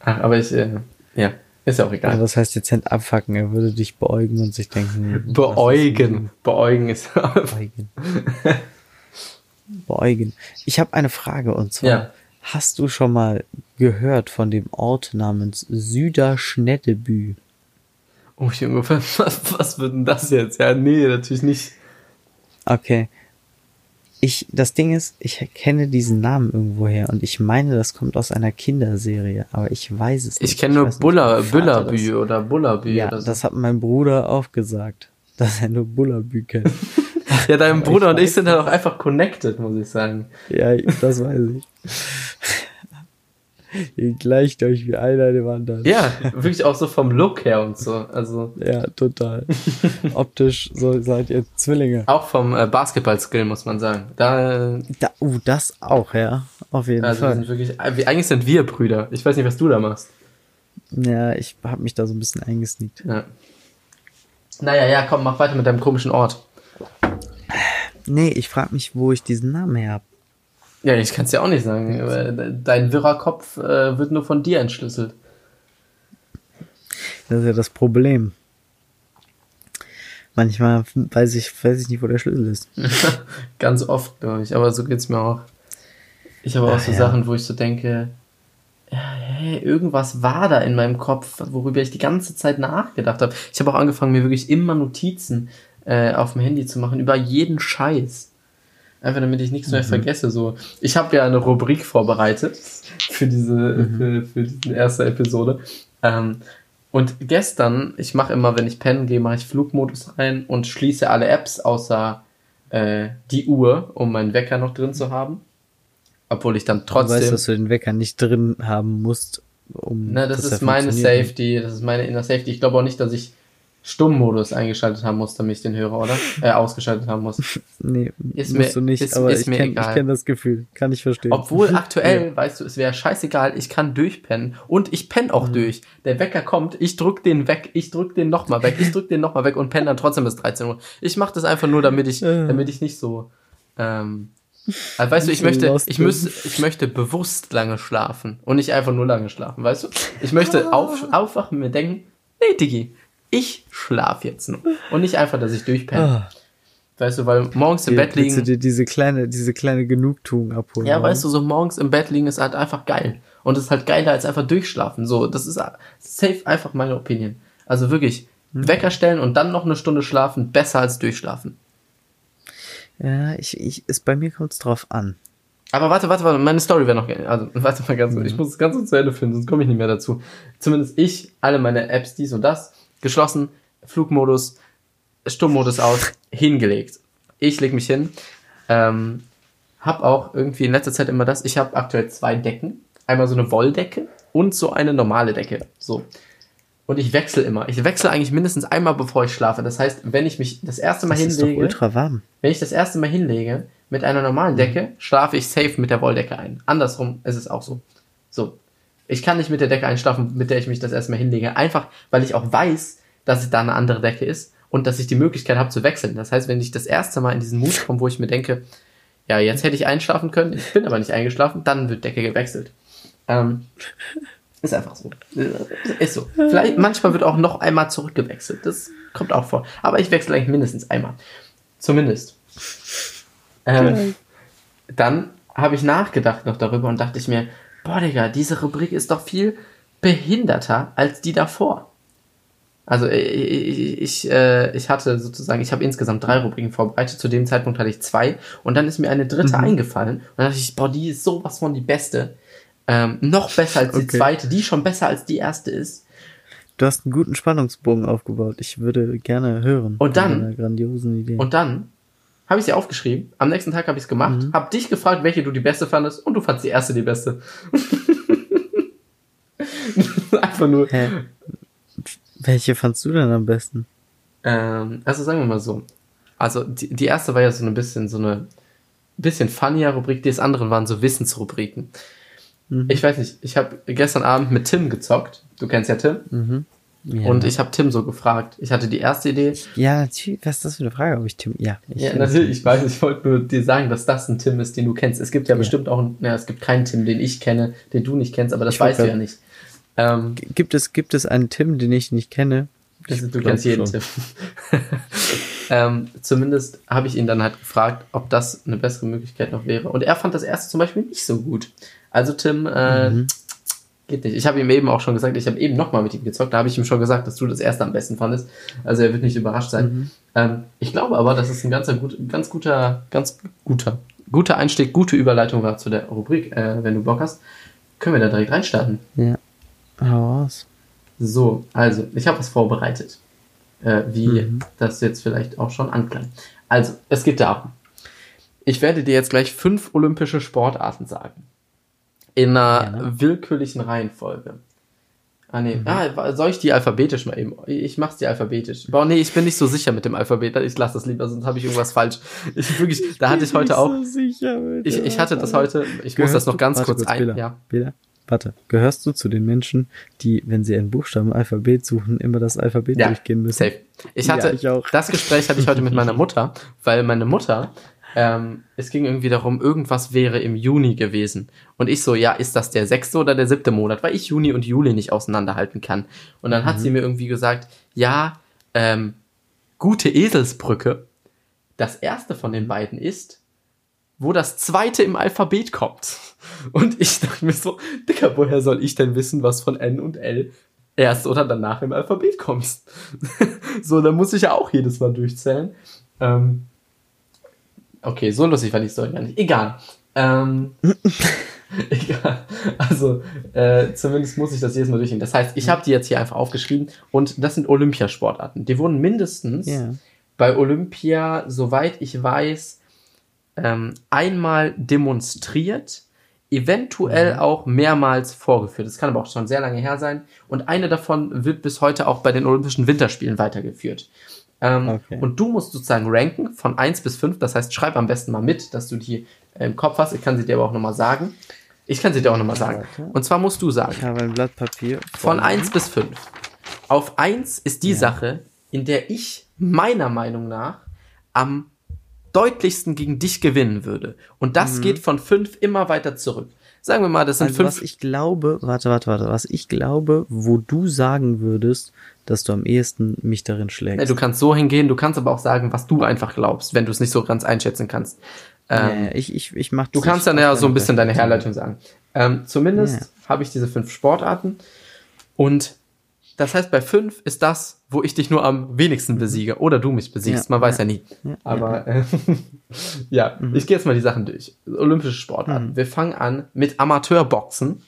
Speaker 1: Ach, aber ich, äh, ja, ist ja auch egal. Also
Speaker 2: was heißt dezent abfacken? Er würde dich beäugen und sich denken.
Speaker 1: Beäugen. Beäugen ist. beäugen.
Speaker 2: beäugen. Ich habe eine Frage und zwar. Ja. Hast du schon mal gehört von dem Ort namens Süderschneddebü?
Speaker 1: Oh Junge, was, was wird denn das jetzt? Ja, nee, natürlich nicht.
Speaker 2: Okay. Ich, das Ding ist, ich kenne diesen Namen irgendwoher und ich meine, das kommt aus einer Kinderserie, aber ich weiß es
Speaker 1: nicht. Ich kenne nur Buller, Bullerbü oder Bullerbü.
Speaker 2: Ja,
Speaker 1: oder so.
Speaker 2: das hat mein Bruder auch gesagt, dass er nur Bullerbü kennt.
Speaker 1: ja, dein Bruder und ich sind halt auch einfach connected, muss ich sagen.
Speaker 2: Ja, das weiß ich. Ihr gleicht euch wie einer dem anderen.
Speaker 1: Ja, wirklich auch so vom Look her und so. Also.
Speaker 2: Ja, total. Optisch so seid ihr Zwillinge.
Speaker 1: Auch vom äh, Basketball-Skill, muss man sagen. Da,
Speaker 2: da, uh, das auch, ja. Auf jeden also Fall.
Speaker 1: Sind wirklich, äh, eigentlich sind wir Brüder. Ich weiß nicht, was du da machst.
Speaker 2: Ja, ich habe mich da so ein bisschen eingesneakt.
Speaker 1: Ja. Naja, ja, komm, mach weiter mit deinem komischen Ort.
Speaker 2: Nee, ich frage mich, wo ich diesen Namen her habe.
Speaker 1: Ja, ich kann es ja auch nicht sagen. Dein wirrer Kopf äh, wird nur von dir entschlüsselt.
Speaker 2: Das ist ja das Problem. Manchmal weiß ich, weiß ich nicht, wo der Schlüssel ist.
Speaker 1: Ganz oft, glaube ich. Aber so geht's mir auch. Ich habe auch so ja. Sachen, wo ich so denke, hey, irgendwas war da in meinem Kopf, worüber ich die ganze Zeit nachgedacht habe. Ich habe auch angefangen, mir wirklich immer Notizen äh, auf dem Handy zu machen über jeden Scheiß. Einfach damit ich nichts mehr mhm. vergesse. So, ich habe ja eine Rubrik vorbereitet für diese, mhm. für, für diese erste Episode. Ähm, und gestern, ich mache immer, wenn ich pennen gehe, mache ich Flugmodus rein und schließe alle Apps außer äh, die Uhr, um meinen Wecker noch drin zu haben. Obwohl ich dann trotzdem. Du weißt,
Speaker 2: dass du den Wecker nicht drin haben musst, um.
Speaker 1: Na, das ist meine Safety, das ist meine Inner Safety. Ich glaube auch nicht, dass ich Stummmodus eingeschaltet haben muss, damit ich den höre, oder? Äh, ausgeschaltet haben muss.
Speaker 2: Nee, ist musst mir, du nicht, ist, aber ist ich kenne kenn das Gefühl, kann ich verstehen.
Speaker 1: Obwohl aktuell, ja. weißt du, es wäre scheißegal, ich kann durchpennen und ich penne auch mhm. durch. Der Wecker kommt, ich drück den weg, ich drück den nochmal weg, ich drück den nochmal weg und penne dann trotzdem bis 13 Uhr. Ich mache das einfach nur, damit ich, damit ich nicht so, ähm, also weißt du, ich möchte, ich müsste, ich möchte bewusst lange schlafen und nicht einfach nur lange schlafen, weißt du? Ich möchte auf, aufwachen und mir denken, nee, Digi, ich schlaf jetzt nur. Und nicht einfach, dass ich durchpenne. Ah. Weißt du, weil morgens im Bett liegen.
Speaker 2: Du dir diese kleine, diese kleine Genugtuung abholen.
Speaker 1: Ja, weißt du, so morgens im Bett liegen ist halt einfach geil. Und es ist halt geiler als einfach durchschlafen. So, das ist safe einfach meine Opinion. Also wirklich, hm. Wecker stellen und dann noch eine Stunde schlafen, besser als durchschlafen.
Speaker 2: Ja, ich, ich, ist, bei mir kommt es drauf an.
Speaker 1: Aber warte, warte, warte, meine Story wäre noch, also, warte mal ganz kurz, mhm. ich muss es ganz kurz zu Ende finden, sonst komme ich nicht mehr dazu. Zumindest ich, alle meine Apps, dies und das, geschlossen, Flugmodus, Stummmodus aus, hingelegt. Ich leg mich hin, ähm, habe auch irgendwie in letzter Zeit immer das. Ich habe aktuell zwei Decken. Einmal so eine Wolldecke und so eine normale Decke. So. Und ich wechsle immer. Ich wechsle eigentlich mindestens einmal, bevor ich schlafe. Das heißt, wenn ich mich das erste Mal
Speaker 2: Das ist doch
Speaker 1: hinlege,
Speaker 2: ultra warm.
Speaker 1: wenn ich das erste Mal hinlege mit einer normalen Decke, schlafe ich safe mit der Wolldecke ein. Andersrum ist es auch so. So. Ich kann nicht mit der Decke einschlafen, mit der ich mich das erste Mal hinlege. Einfach, weil ich auch weiß, dass es da eine andere Decke ist und dass ich die Möglichkeit habe zu wechseln. Das heißt, wenn ich das erste Mal in diesen Mut komme, wo ich mir denke, ja, jetzt hätte ich einschlafen können, ich bin aber nicht eingeschlafen, dann wird Decke gewechselt. Ähm, ist einfach so. Ist so. Vielleicht, manchmal wird auch noch einmal zurückgewechselt. Das kommt auch vor. Aber ich wechsle eigentlich mindestens einmal. Zumindest. Ähm, dann habe ich nachgedacht noch darüber und dachte ich mir, boah, Digga, diese Rubrik ist doch viel behinderter als die davor. Also ich, ich, äh, ich hatte sozusagen, ich habe insgesamt drei Rubriken vorbereitet. Zu dem Zeitpunkt hatte ich zwei und dann ist mir eine dritte eingefallen und dann dachte ich, boah, die ist sowas von die beste. Ähm, noch besser als die
Speaker 2: Okay.
Speaker 1: zweite, die schon besser als die erste ist.
Speaker 2: Du hast einen guten Spannungsbogen aufgebaut. Ich würde gerne hören.
Speaker 1: Und dann-
Speaker 2: grandiosen Idee.
Speaker 1: Und dann habe ich sie aufgeschrieben. Am nächsten Tag habe ich es gemacht,
Speaker 2: Mhm.
Speaker 1: habe dich gefragt, welche du die beste fandest und du fandst die erste die beste. Einfach nur.
Speaker 2: Hä? Welche fandst du denn am besten?
Speaker 1: Ähm, also sagen wir mal so. Also die, die erste war ja so ein bisschen so eine bisschen funnier Rubrik, die anderen waren so Wissensrubriken.
Speaker 2: Mhm.
Speaker 1: Ich weiß nicht, ich habe gestern Abend mit Tim gezockt. Du kennst ja Tim.
Speaker 2: Mhm. Ja.
Speaker 1: Und ich habe Tim so gefragt. Ich hatte die erste Idee.
Speaker 2: Ja, natürlich. Was ist das für eine Frage? Ob ich Tim. Ja, ich
Speaker 1: Ja, natürlich, ich weiß, ich wollte nur dir sagen, dass das ein Tim ist, den du kennst. Es gibt ja,
Speaker 2: Ja.
Speaker 1: bestimmt auch, einen, ja, es gibt keinen Tim, den ich kenne, den du nicht kennst, aber das
Speaker 2: Ich
Speaker 1: weißt du ja nicht. Ähm,
Speaker 2: Gibt es, gibt es einen Tim, den ich nicht kenne?
Speaker 1: das, du kennst jeden
Speaker 2: schon.
Speaker 1: Tim. ähm, zumindest habe ich ihn dann halt gefragt, ob das eine bessere Möglichkeit noch wäre. Und er fand das erste zum Beispiel nicht so gut. Also Tim, äh,
Speaker 2: Mhm.
Speaker 1: Geht nicht. Ich habe ihm eben auch schon gesagt, ich habe eben nochmal mit ihm gezockt, da habe ich ihm schon gesagt, dass du das erste am besten fandest. Also er wird nicht überrascht sein.
Speaker 2: Mhm.
Speaker 1: Ähm, ich glaube aber, dass es ein ganz, gut, ganz guter, ganz guter, guter Einstieg, gute Überleitung war zu der Rubrik, äh, wenn du Bock hast. Können wir da direkt reinstarten.
Speaker 2: Ja. Hau raus.
Speaker 1: So, also, ich habe was vorbereitet. Äh, wie
Speaker 2: Mhm.
Speaker 1: das jetzt vielleicht auch schon anklang. Also, es geht darum. Ich werde dir jetzt gleich fünf olympische Sportarten sagen. In einer
Speaker 2: Gerne.
Speaker 1: willkürlichen Reihenfolge. Ah, nee.
Speaker 2: Mhm.
Speaker 1: Ah, soll ich die alphabetisch mal eben? Ich mach's die alphabetisch. Boah, nee, ich bin nicht so sicher mit dem Alphabet. Ich lasse das lieber, sonst habe ich irgendwas falsch. Ich wirklich, da hatte ich heute auch.
Speaker 2: So sicher mit
Speaker 1: Ich, ich hatte das heute, ich muss das noch ganz
Speaker 2: warte
Speaker 1: kurz ein.
Speaker 2: Bela,
Speaker 1: Ja.
Speaker 2: Bela, warte. Gehörst du zu den Menschen, die, wenn sie ein Buchstabenalphabet suchen, immer das Alphabet
Speaker 1: Ja,
Speaker 2: durchgehen müssen?
Speaker 1: Safe. Ich
Speaker 2: Ja,
Speaker 1: hatte,
Speaker 2: ich auch.
Speaker 1: das Gespräch hatte ich heute mit meiner Mutter, weil meine Mutter, ähm, es ging irgendwie darum, irgendwas wäre im Juni gewesen. Und ich so, ja, ist das der sechste oder der siebte Monat? Weil ich Juni und Juli nicht auseinanderhalten kann. Und dann hat sie mir irgendwie gesagt, ja, ähm, gute Eselsbrücke. Das erste von den beiden ist, wo das zweite im Alphabet kommt. Und ich dachte mir so, Dicker, woher soll ich denn wissen, was von N und L erst oder danach im Alphabet kommt? so, da muss ich ja auch jedes Mal durchzählen. Ähm, okay, so lustig war die Story gar nicht. Egal. Ähm, egal. Also, äh, zumindest muss ich das jedes Mal durchgehen. Das heißt, ich habe die jetzt hier einfach aufgeschrieben und das sind Olympiasportarten. Die wurden mindestens
Speaker 2: Ja.
Speaker 1: bei Olympia, soweit ich weiß, ähm, einmal demonstriert, eventuell auch mehrmals vorgeführt. Das kann aber auch schon sehr lange her sein. Und eine davon wird bis heute auch bei den Olympischen Winterspielen weitergeführt. Ähm,
Speaker 2: Okay.
Speaker 1: Und du musst sozusagen ranken von 1 bis 5. Das heißt, schreib am besten mal mit, dass du die äh, im Kopf hast. Ich kann sie dir aber auch nochmal sagen. Ich kann sie dir auch nochmal sagen. Und zwar musst du sagen,
Speaker 2: Ich habe ein Blatt Papier.
Speaker 1: von
Speaker 2: vorliegen.
Speaker 1: 1 bis 5. Auf 1 ist die
Speaker 2: Ja.
Speaker 1: Sache, in der ich meiner Meinung nach am deutlichsten gegen dich gewinnen würde. Und das geht von 5 immer weiter zurück. Sagen wir mal, das sind
Speaker 2: Also
Speaker 1: 5.
Speaker 2: was ich glaube, warte, warte, warte, was ich glaube, wo du sagen würdest, dass du am ehesten mich darin schlägst.
Speaker 1: Ja, du kannst so hingehen, du kannst aber auch sagen, was du einfach glaubst, wenn du es nicht so ganz einschätzen kannst. Ähm,
Speaker 2: ja, ich, ich, ich mach
Speaker 1: Du kannst dann ja so ein bisschen deine. Herleitung sagen. Ähm, zumindest
Speaker 2: Ja.
Speaker 1: habe ich diese fünf Sportarten und das heißt, bei fünf ist das, wo ich dich nur am wenigsten besiege oder du mich besiegst. Man weiß
Speaker 2: ja.
Speaker 1: nie. Aber äh, ja, ich gehe jetzt mal die Sachen durch. Olympische Sportarten.
Speaker 2: Mhm.
Speaker 1: Wir fangen an mit Amateurboxen.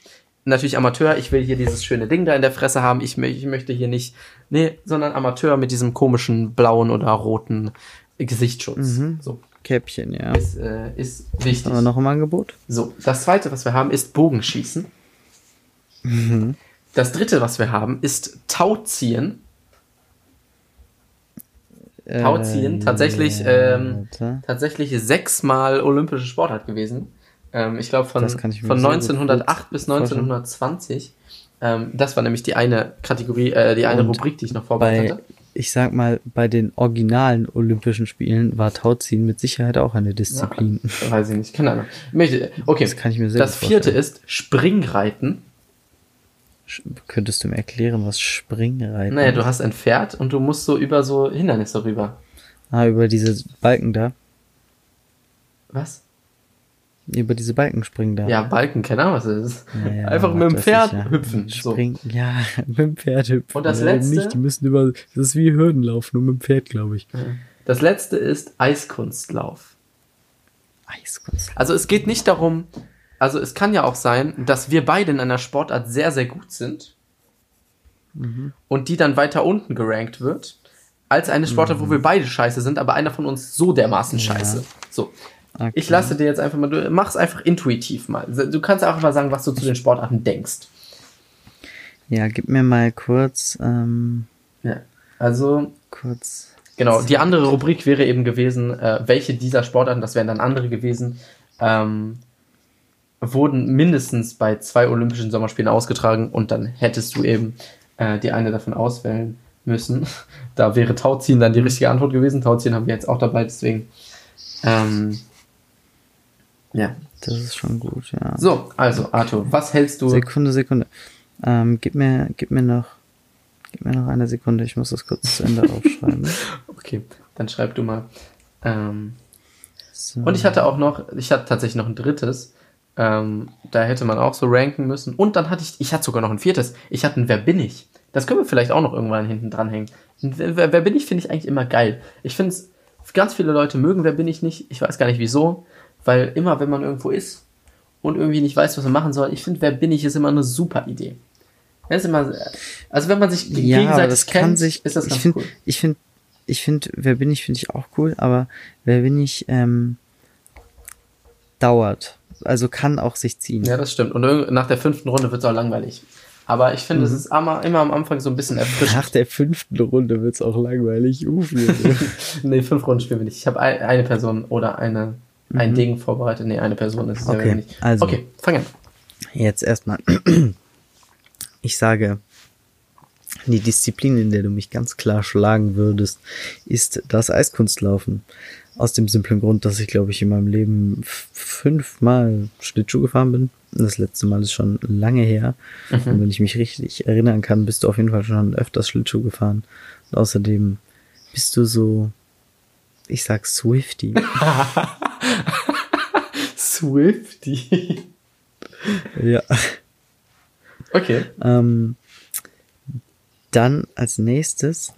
Speaker 1: Natürlich Amateur, ich will hier dieses schöne Ding da in der Fresse haben. Ich, ich möchte hier nicht, nee, sondern Amateur mit diesem komischen blauen oder roten Gesichtsschutz.
Speaker 2: Mhm.
Speaker 1: So.
Speaker 2: Käppchen, ja.
Speaker 1: Ist, äh, ist wichtig.
Speaker 2: Haben wir noch im Angebot?
Speaker 1: So, das zweite, was wir haben, ist Bogenschießen.
Speaker 2: Mhm.
Speaker 1: Das dritte, was wir haben, ist Tauziehen. Tauziehen, tatsächlich, ähm, tatsächlich sechsmal olympische Sportart gewesen. Ähm, ich glaube von,
Speaker 2: ich
Speaker 1: von
Speaker 2: sehr gut
Speaker 1: 1908 bis
Speaker 2: vorstellen.
Speaker 1: 1920. Ähm, das war nämlich die eine Kategorie, äh, die eine
Speaker 2: Und
Speaker 1: Rubrik, die ich noch vorbereitet hatte.
Speaker 2: ich sag mal, bei den originalen Olympischen Spielen war Tauziehen mit Sicherheit auch eine Disziplin.
Speaker 1: Weiß ich nicht, keine Ahnung. Okay,
Speaker 2: Das kann ich mir sehr
Speaker 1: das vierte
Speaker 2: vorstellen.
Speaker 1: ist Springreiten.
Speaker 2: Könntest du mir erklären, was Springreiten
Speaker 1: Naja,
Speaker 2: ist?
Speaker 1: du hast ein Pferd und du musst so über so Hindernisse rüber.
Speaker 2: Ah, über diese Balken da.
Speaker 1: Was?
Speaker 2: Über diese Balken springen da.
Speaker 1: Ja, Balken, keine Ahnung, was das ist.
Speaker 2: Naja,
Speaker 1: Einfach mit dem Pferd
Speaker 2: ja.
Speaker 1: hüpfen. So.
Speaker 2: Springen, ja, mit dem Pferd hüpfen.
Speaker 1: Und das
Speaker 2: Ja, eben
Speaker 1: letzte?
Speaker 2: Nicht, die müssen über, das ist wie Hürdenlauf, nur mit dem Pferd, glaube ich.
Speaker 1: Das letzte ist Eiskunstlauf.
Speaker 2: Eiskunst.
Speaker 1: Also es geht nicht darum, also es kann ja auch sein, dass wir beide in einer Sportart sehr, sehr gut sind und die dann weiter unten gerankt wird, als eine Sportart, wo wir beide scheiße sind, aber einer von uns so dermaßen scheiße. So.
Speaker 2: Okay.
Speaker 1: Ich lasse dir jetzt einfach mal, du mach's einfach intuitiv mal. Du kannst auch mal sagen, was du zu den Sportarten denkst.
Speaker 2: Ja, gib mir mal kurz, ähm,
Speaker 1: Ja. Also,
Speaker 2: kurz.
Speaker 1: Genau, die andere Rubrik wäre eben gewesen, äh, welche dieser Sportarten, das wären dann andere gewesen, ähm, wurden mindestens bei zwei Olympischen Sommerspielen ausgetragen und dann hättest du eben äh, die eine davon auswählen müssen. Da wäre Tauziehen dann die richtige Antwort gewesen. Tauziehen haben wir jetzt auch dabei, deswegen. Ähm, ja.
Speaker 2: Das ist schon gut, ja.
Speaker 1: So, also Arthur, was hältst du?
Speaker 2: Sekunde, Sekunde. Ähm, gib mir, gib mir noch, gib mir noch eine Sekunde. Ich muss das kurz zu Ende aufschreiben.
Speaker 1: Okay, dann schreib du mal. Ähm,
Speaker 2: So.
Speaker 1: Und ich hatte auch noch, ich hatte tatsächlich noch ein drittes. Ähm, da hätte man auch so ranken müssen. Und dann hatte ich, ich hatte sogar noch ein viertes. Ich hatte ein Wer bin ich? Das können wir vielleicht auch noch irgendwann hinten dranhängen. Wer wer bin ich finde ich eigentlich immer geil. Ich finde es, ganz viele Leute mögen Wer bin ich nicht. Ich weiß gar nicht wieso. Weil immer, wenn man irgendwo ist und irgendwie nicht weiß, was man machen soll, ich finde, Wer bin ich ist immer eine super Idee. Das ist immer, also wenn man sich
Speaker 2: ja,
Speaker 1: gegenseitig
Speaker 2: das
Speaker 1: kennt,
Speaker 2: kann sich,
Speaker 1: ist das
Speaker 2: ich
Speaker 1: ganz
Speaker 2: finde,
Speaker 1: cool.
Speaker 2: ich finde, ich finde, wer bin ich, finde ich auch cool, aber wer bin ich, ähm, dauert. Also kann auch sich ziehen.
Speaker 1: Ja, das stimmt. Und nach der fünften Runde wird es auch langweilig. Aber ich finde, es
Speaker 2: Mhm.
Speaker 1: ist immer, immer am Anfang so ein bisschen erfrischend.
Speaker 2: Nach der fünften Runde wird's auch langweilig. Uff,
Speaker 1: nee, fünf Runden spielen wir nicht. Ich habe ein, eine Person oder eine, ein Ding vorbereitet. Nee, eine Person ist es ja
Speaker 2: Mhm. Okay,
Speaker 1: nicht.
Speaker 2: also.
Speaker 1: Okay, fang an.
Speaker 2: Jetzt erstmal. Ich sage, die Disziplin, in der du mich ganz klar schlagen würdest, ist das Eiskunstlaufen. Aus dem simplen Grund, dass ich, glaube ich, in meinem Leben fünfmal Schlittschuh gefahren bin. Das letzte Mal ist schon lange her. Und wenn ich mich richtig erinnern kann, bist du auf jeden Fall schon öfters Schlittschuh gefahren. Und außerdem bist du so, ich sag Swifty.
Speaker 1: Swifty.
Speaker 2: ja.
Speaker 1: Okay.
Speaker 2: Ähm, dann als nächstes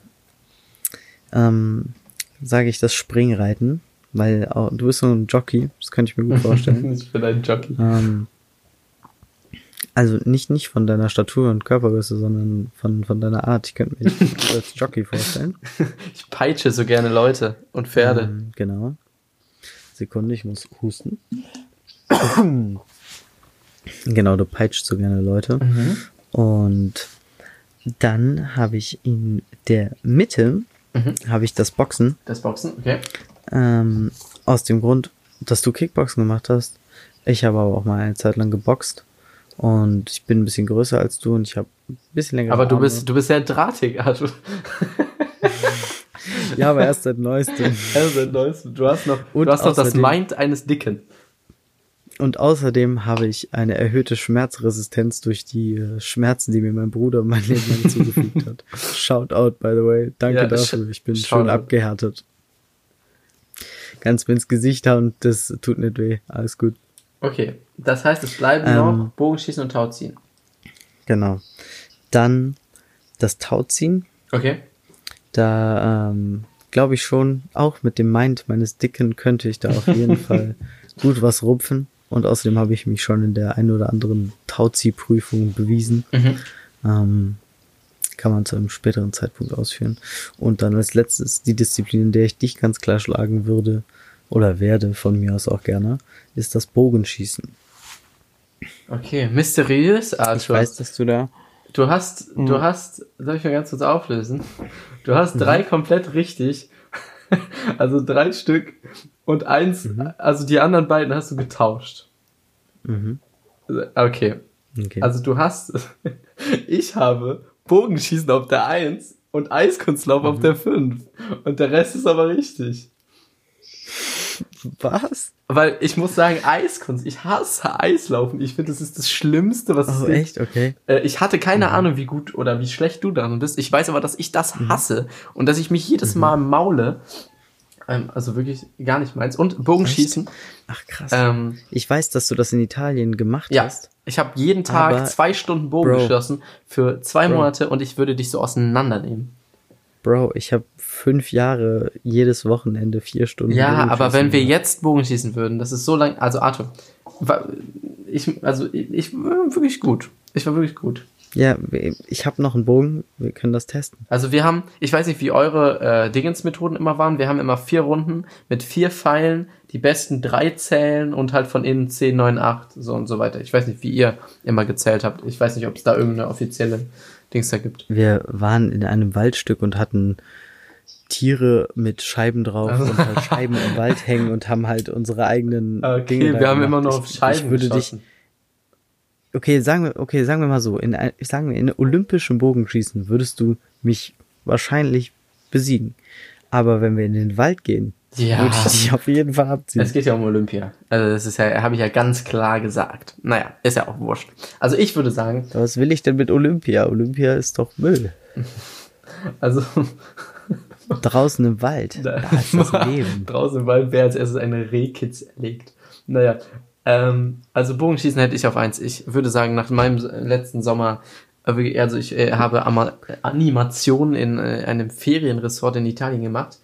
Speaker 2: ähm, sage ich das Springreiten, weil auch, du bist so ein Jockey, das könnte ich mir gut vorstellen.
Speaker 1: ich bin ein Jockey.
Speaker 2: ähm, also nicht nicht von deiner Statur und Körpergröße, sondern von von deiner Art. Ich könnte mir dich als Jockey vorstellen.
Speaker 1: Ich peitsche so gerne Leute und Pferde.
Speaker 2: Ähm, genau. Sekunde, ich muss husten. genau, du peitscht so gerne Leute.
Speaker 1: Mhm.
Speaker 2: Und dann habe ich in der Mitte
Speaker 1: Mhm.
Speaker 2: habe ich das Boxen.
Speaker 1: Das Boxen, okay.
Speaker 2: Ähm, aus dem Grund, dass du Kickboxen gemacht hast. Ich habe aber auch mal eine Zeit lang geboxt. Und ich bin ein bisschen größer als du und ich habe ein bisschen länger.
Speaker 1: Aber du bist, du bist sehr drahtig, Arthur.
Speaker 2: Ja, aber erst seit neuestem.
Speaker 1: Also, Neues. Du hast noch,
Speaker 2: Und
Speaker 1: du hast noch das Mind eines Dicken.
Speaker 2: Und außerdem habe ich eine erhöhte Schmerzresistenz durch die äh, Schmerzen, die mir mein Bruder mein Leben lang zugefügt hat. Shout out, by the way. Danke
Speaker 1: Ja,
Speaker 2: dafür. Ich bin schön
Speaker 1: out.
Speaker 2: abgehärtet. Ganz mir ins Gesicht hauen, das tut nicht weh. Alles gut.
Speaker 1: Okay. Das heißt, es bleiben
Speaker 2: Ähm.
Speaker 1: noch Bogenschießen und Tauziehen.
Speaker 2: Genau. Dann das Tauziehen.
Speaker 1: Okay.
Speaker 2: Da ähm, glaube ich schon, auch mit dem Mind meines Dicken könnte ich da auf jeden Fall gut was rupfen. Und außerdem habe ich mich schon in der ein oder anderen Tauziehprüfung bewiesen.
Speaker 1: Mhm.
Speaker 2: Ähm, kann man zu einem späteren Zeitpunkt ausführen. Und dann als letztes die Disziplin, in der ich dich ganz klar schlagen würde, oder werde von mir aus auch gerne, ist das Bogenschießen.
Speaker 1: Okay, mysteriös, Arthur.
Speaker 2: Ich weiß, dass du da.
Speaker 1: Du hast,
Speaker 2: Mhm.
Speaker 1: du hast, soll ich mal ganz kurz auflösen? Du hast drei
Speaker 2: Mhm.
Speaker 1: komplett richtig. Also drei Stück. Und eins,
Speaker 2: Mhm.
Speaker 1: also die anderen beiden hast du getauscht.
Speaker 2: Mhm.
Speaker 1: Okay.
Speaker 2: Okay.
Speaker 1: Also du hast, ich habe Bogenschießen auf der 1 und Eiskunstlauf
Speaker 2: Mhm.
Speaker 1: auf der 5. Und der Rest ist aber richtig.
Speaker 2: Was?
Speaker 1: Weil ich muss sagen, Eiskunst, ich hasse Eislaufen. Ich finde, das ist das Schlimmste, was es
Speaker 2: Oh, echt? Okay.
Speaker 1: Äh, Ich hatte keine Ahnung, wie gut oder wie schlecht du daran bist. Ich weiß aber, dass ich das hasse und dass ich mich jedes Mal maule. Ähm, also wirklich gar nicht meins. Und Bogenschießen.
Speaker 2: Ach krass.
Speaker 1: Ähm,
Speaker 2: ich weiß, dass du das in Italien gemacht
Speaker 1: ja,
Speaker 2: hast.
Speaker 1: ich habe jeden Tag zwei Stunden Bogen
Speaker 2: Bro.
Speaker 1: geschossen für zwei
Speaker 2: Bro.
Speaker 1: Monate und ich würde dich so auseinandernehmen.
Speaker 2: Bro, ich habe fünf Jahre jedes Wochenende vier Stunden.
Speaker 1: Ja, aber wenn wir jetzt Bogenschießen würden, das ist so lang. Also Arthur, ich, also ich, ich war wirklich gut. Ich war wirklich gut.
Speaker 2: Ja, ich habe noch einen Bogen. Wir können das testen.
Speaker 1: Also wir haben, ich weiß nicht, wie eure äh, Dingens-Methoden immer waren. Wir haben immer vier Runden mit vier Pfeilen, die besten drei zählen und halt von innen 10, 9, 8, so und so weiter. Ich weiß nicht, wie ihr immer gezählt habt. Ich weiß nicht, ob es da irgendeine offizielle Dings da gibt.
Speaker 2: Wir waren in einem Waldstück und hatten Tiere mit Scheiben drauf
Speaker 1: Also-
Speaker 2: und halt Scheiben im Wald hängen und haben halt unsere eigenen
Speaker 1: Okay,
Speaker 2: Dinge
Speaker 1: wir haben
Speaker 2: gemacht.
Speaker 1: immer noch
Speaker 2: Ich-
Speaker 1: Scheiben
Speaker 2: Ich würde dich,
Speaker 1: geschossen.
Speaker 2: okay, sagen wir, okay, sagen wir mal so, in, ein- sagen wir, in olympischem Bogenschießen würdest du mich wahrscheinlich besiegen. Aber wenn wir in den Wald gehen,
Speaker 1: Ja.
Speaker 2: würde ich dich auf jeden Fall abziehen.
Speaker 1: Es geht ja um Olympia. Also das ist ja, habe ich ja ganz klar gesagt. Naja, ist ja auch wurscht. Also ich würde sagen,
Speaker 2: Was will ich denn mit Olympia? Olympia ist doch Müll.
Speaker 1: also
Speaker 2: Draußen im Wald. Da ist das Leben.
Speaker 1: Draußen im Wald wäre als erstes eine Rehkitz erlegt. Naja, ähm, also Bogenschießen hätte ich auf eins. Ich würde sagen, nach meinem letzten Sommer, äh, also ich äh, habe Ama Animationen in äh, einem Ferienresort in Italien gemacht,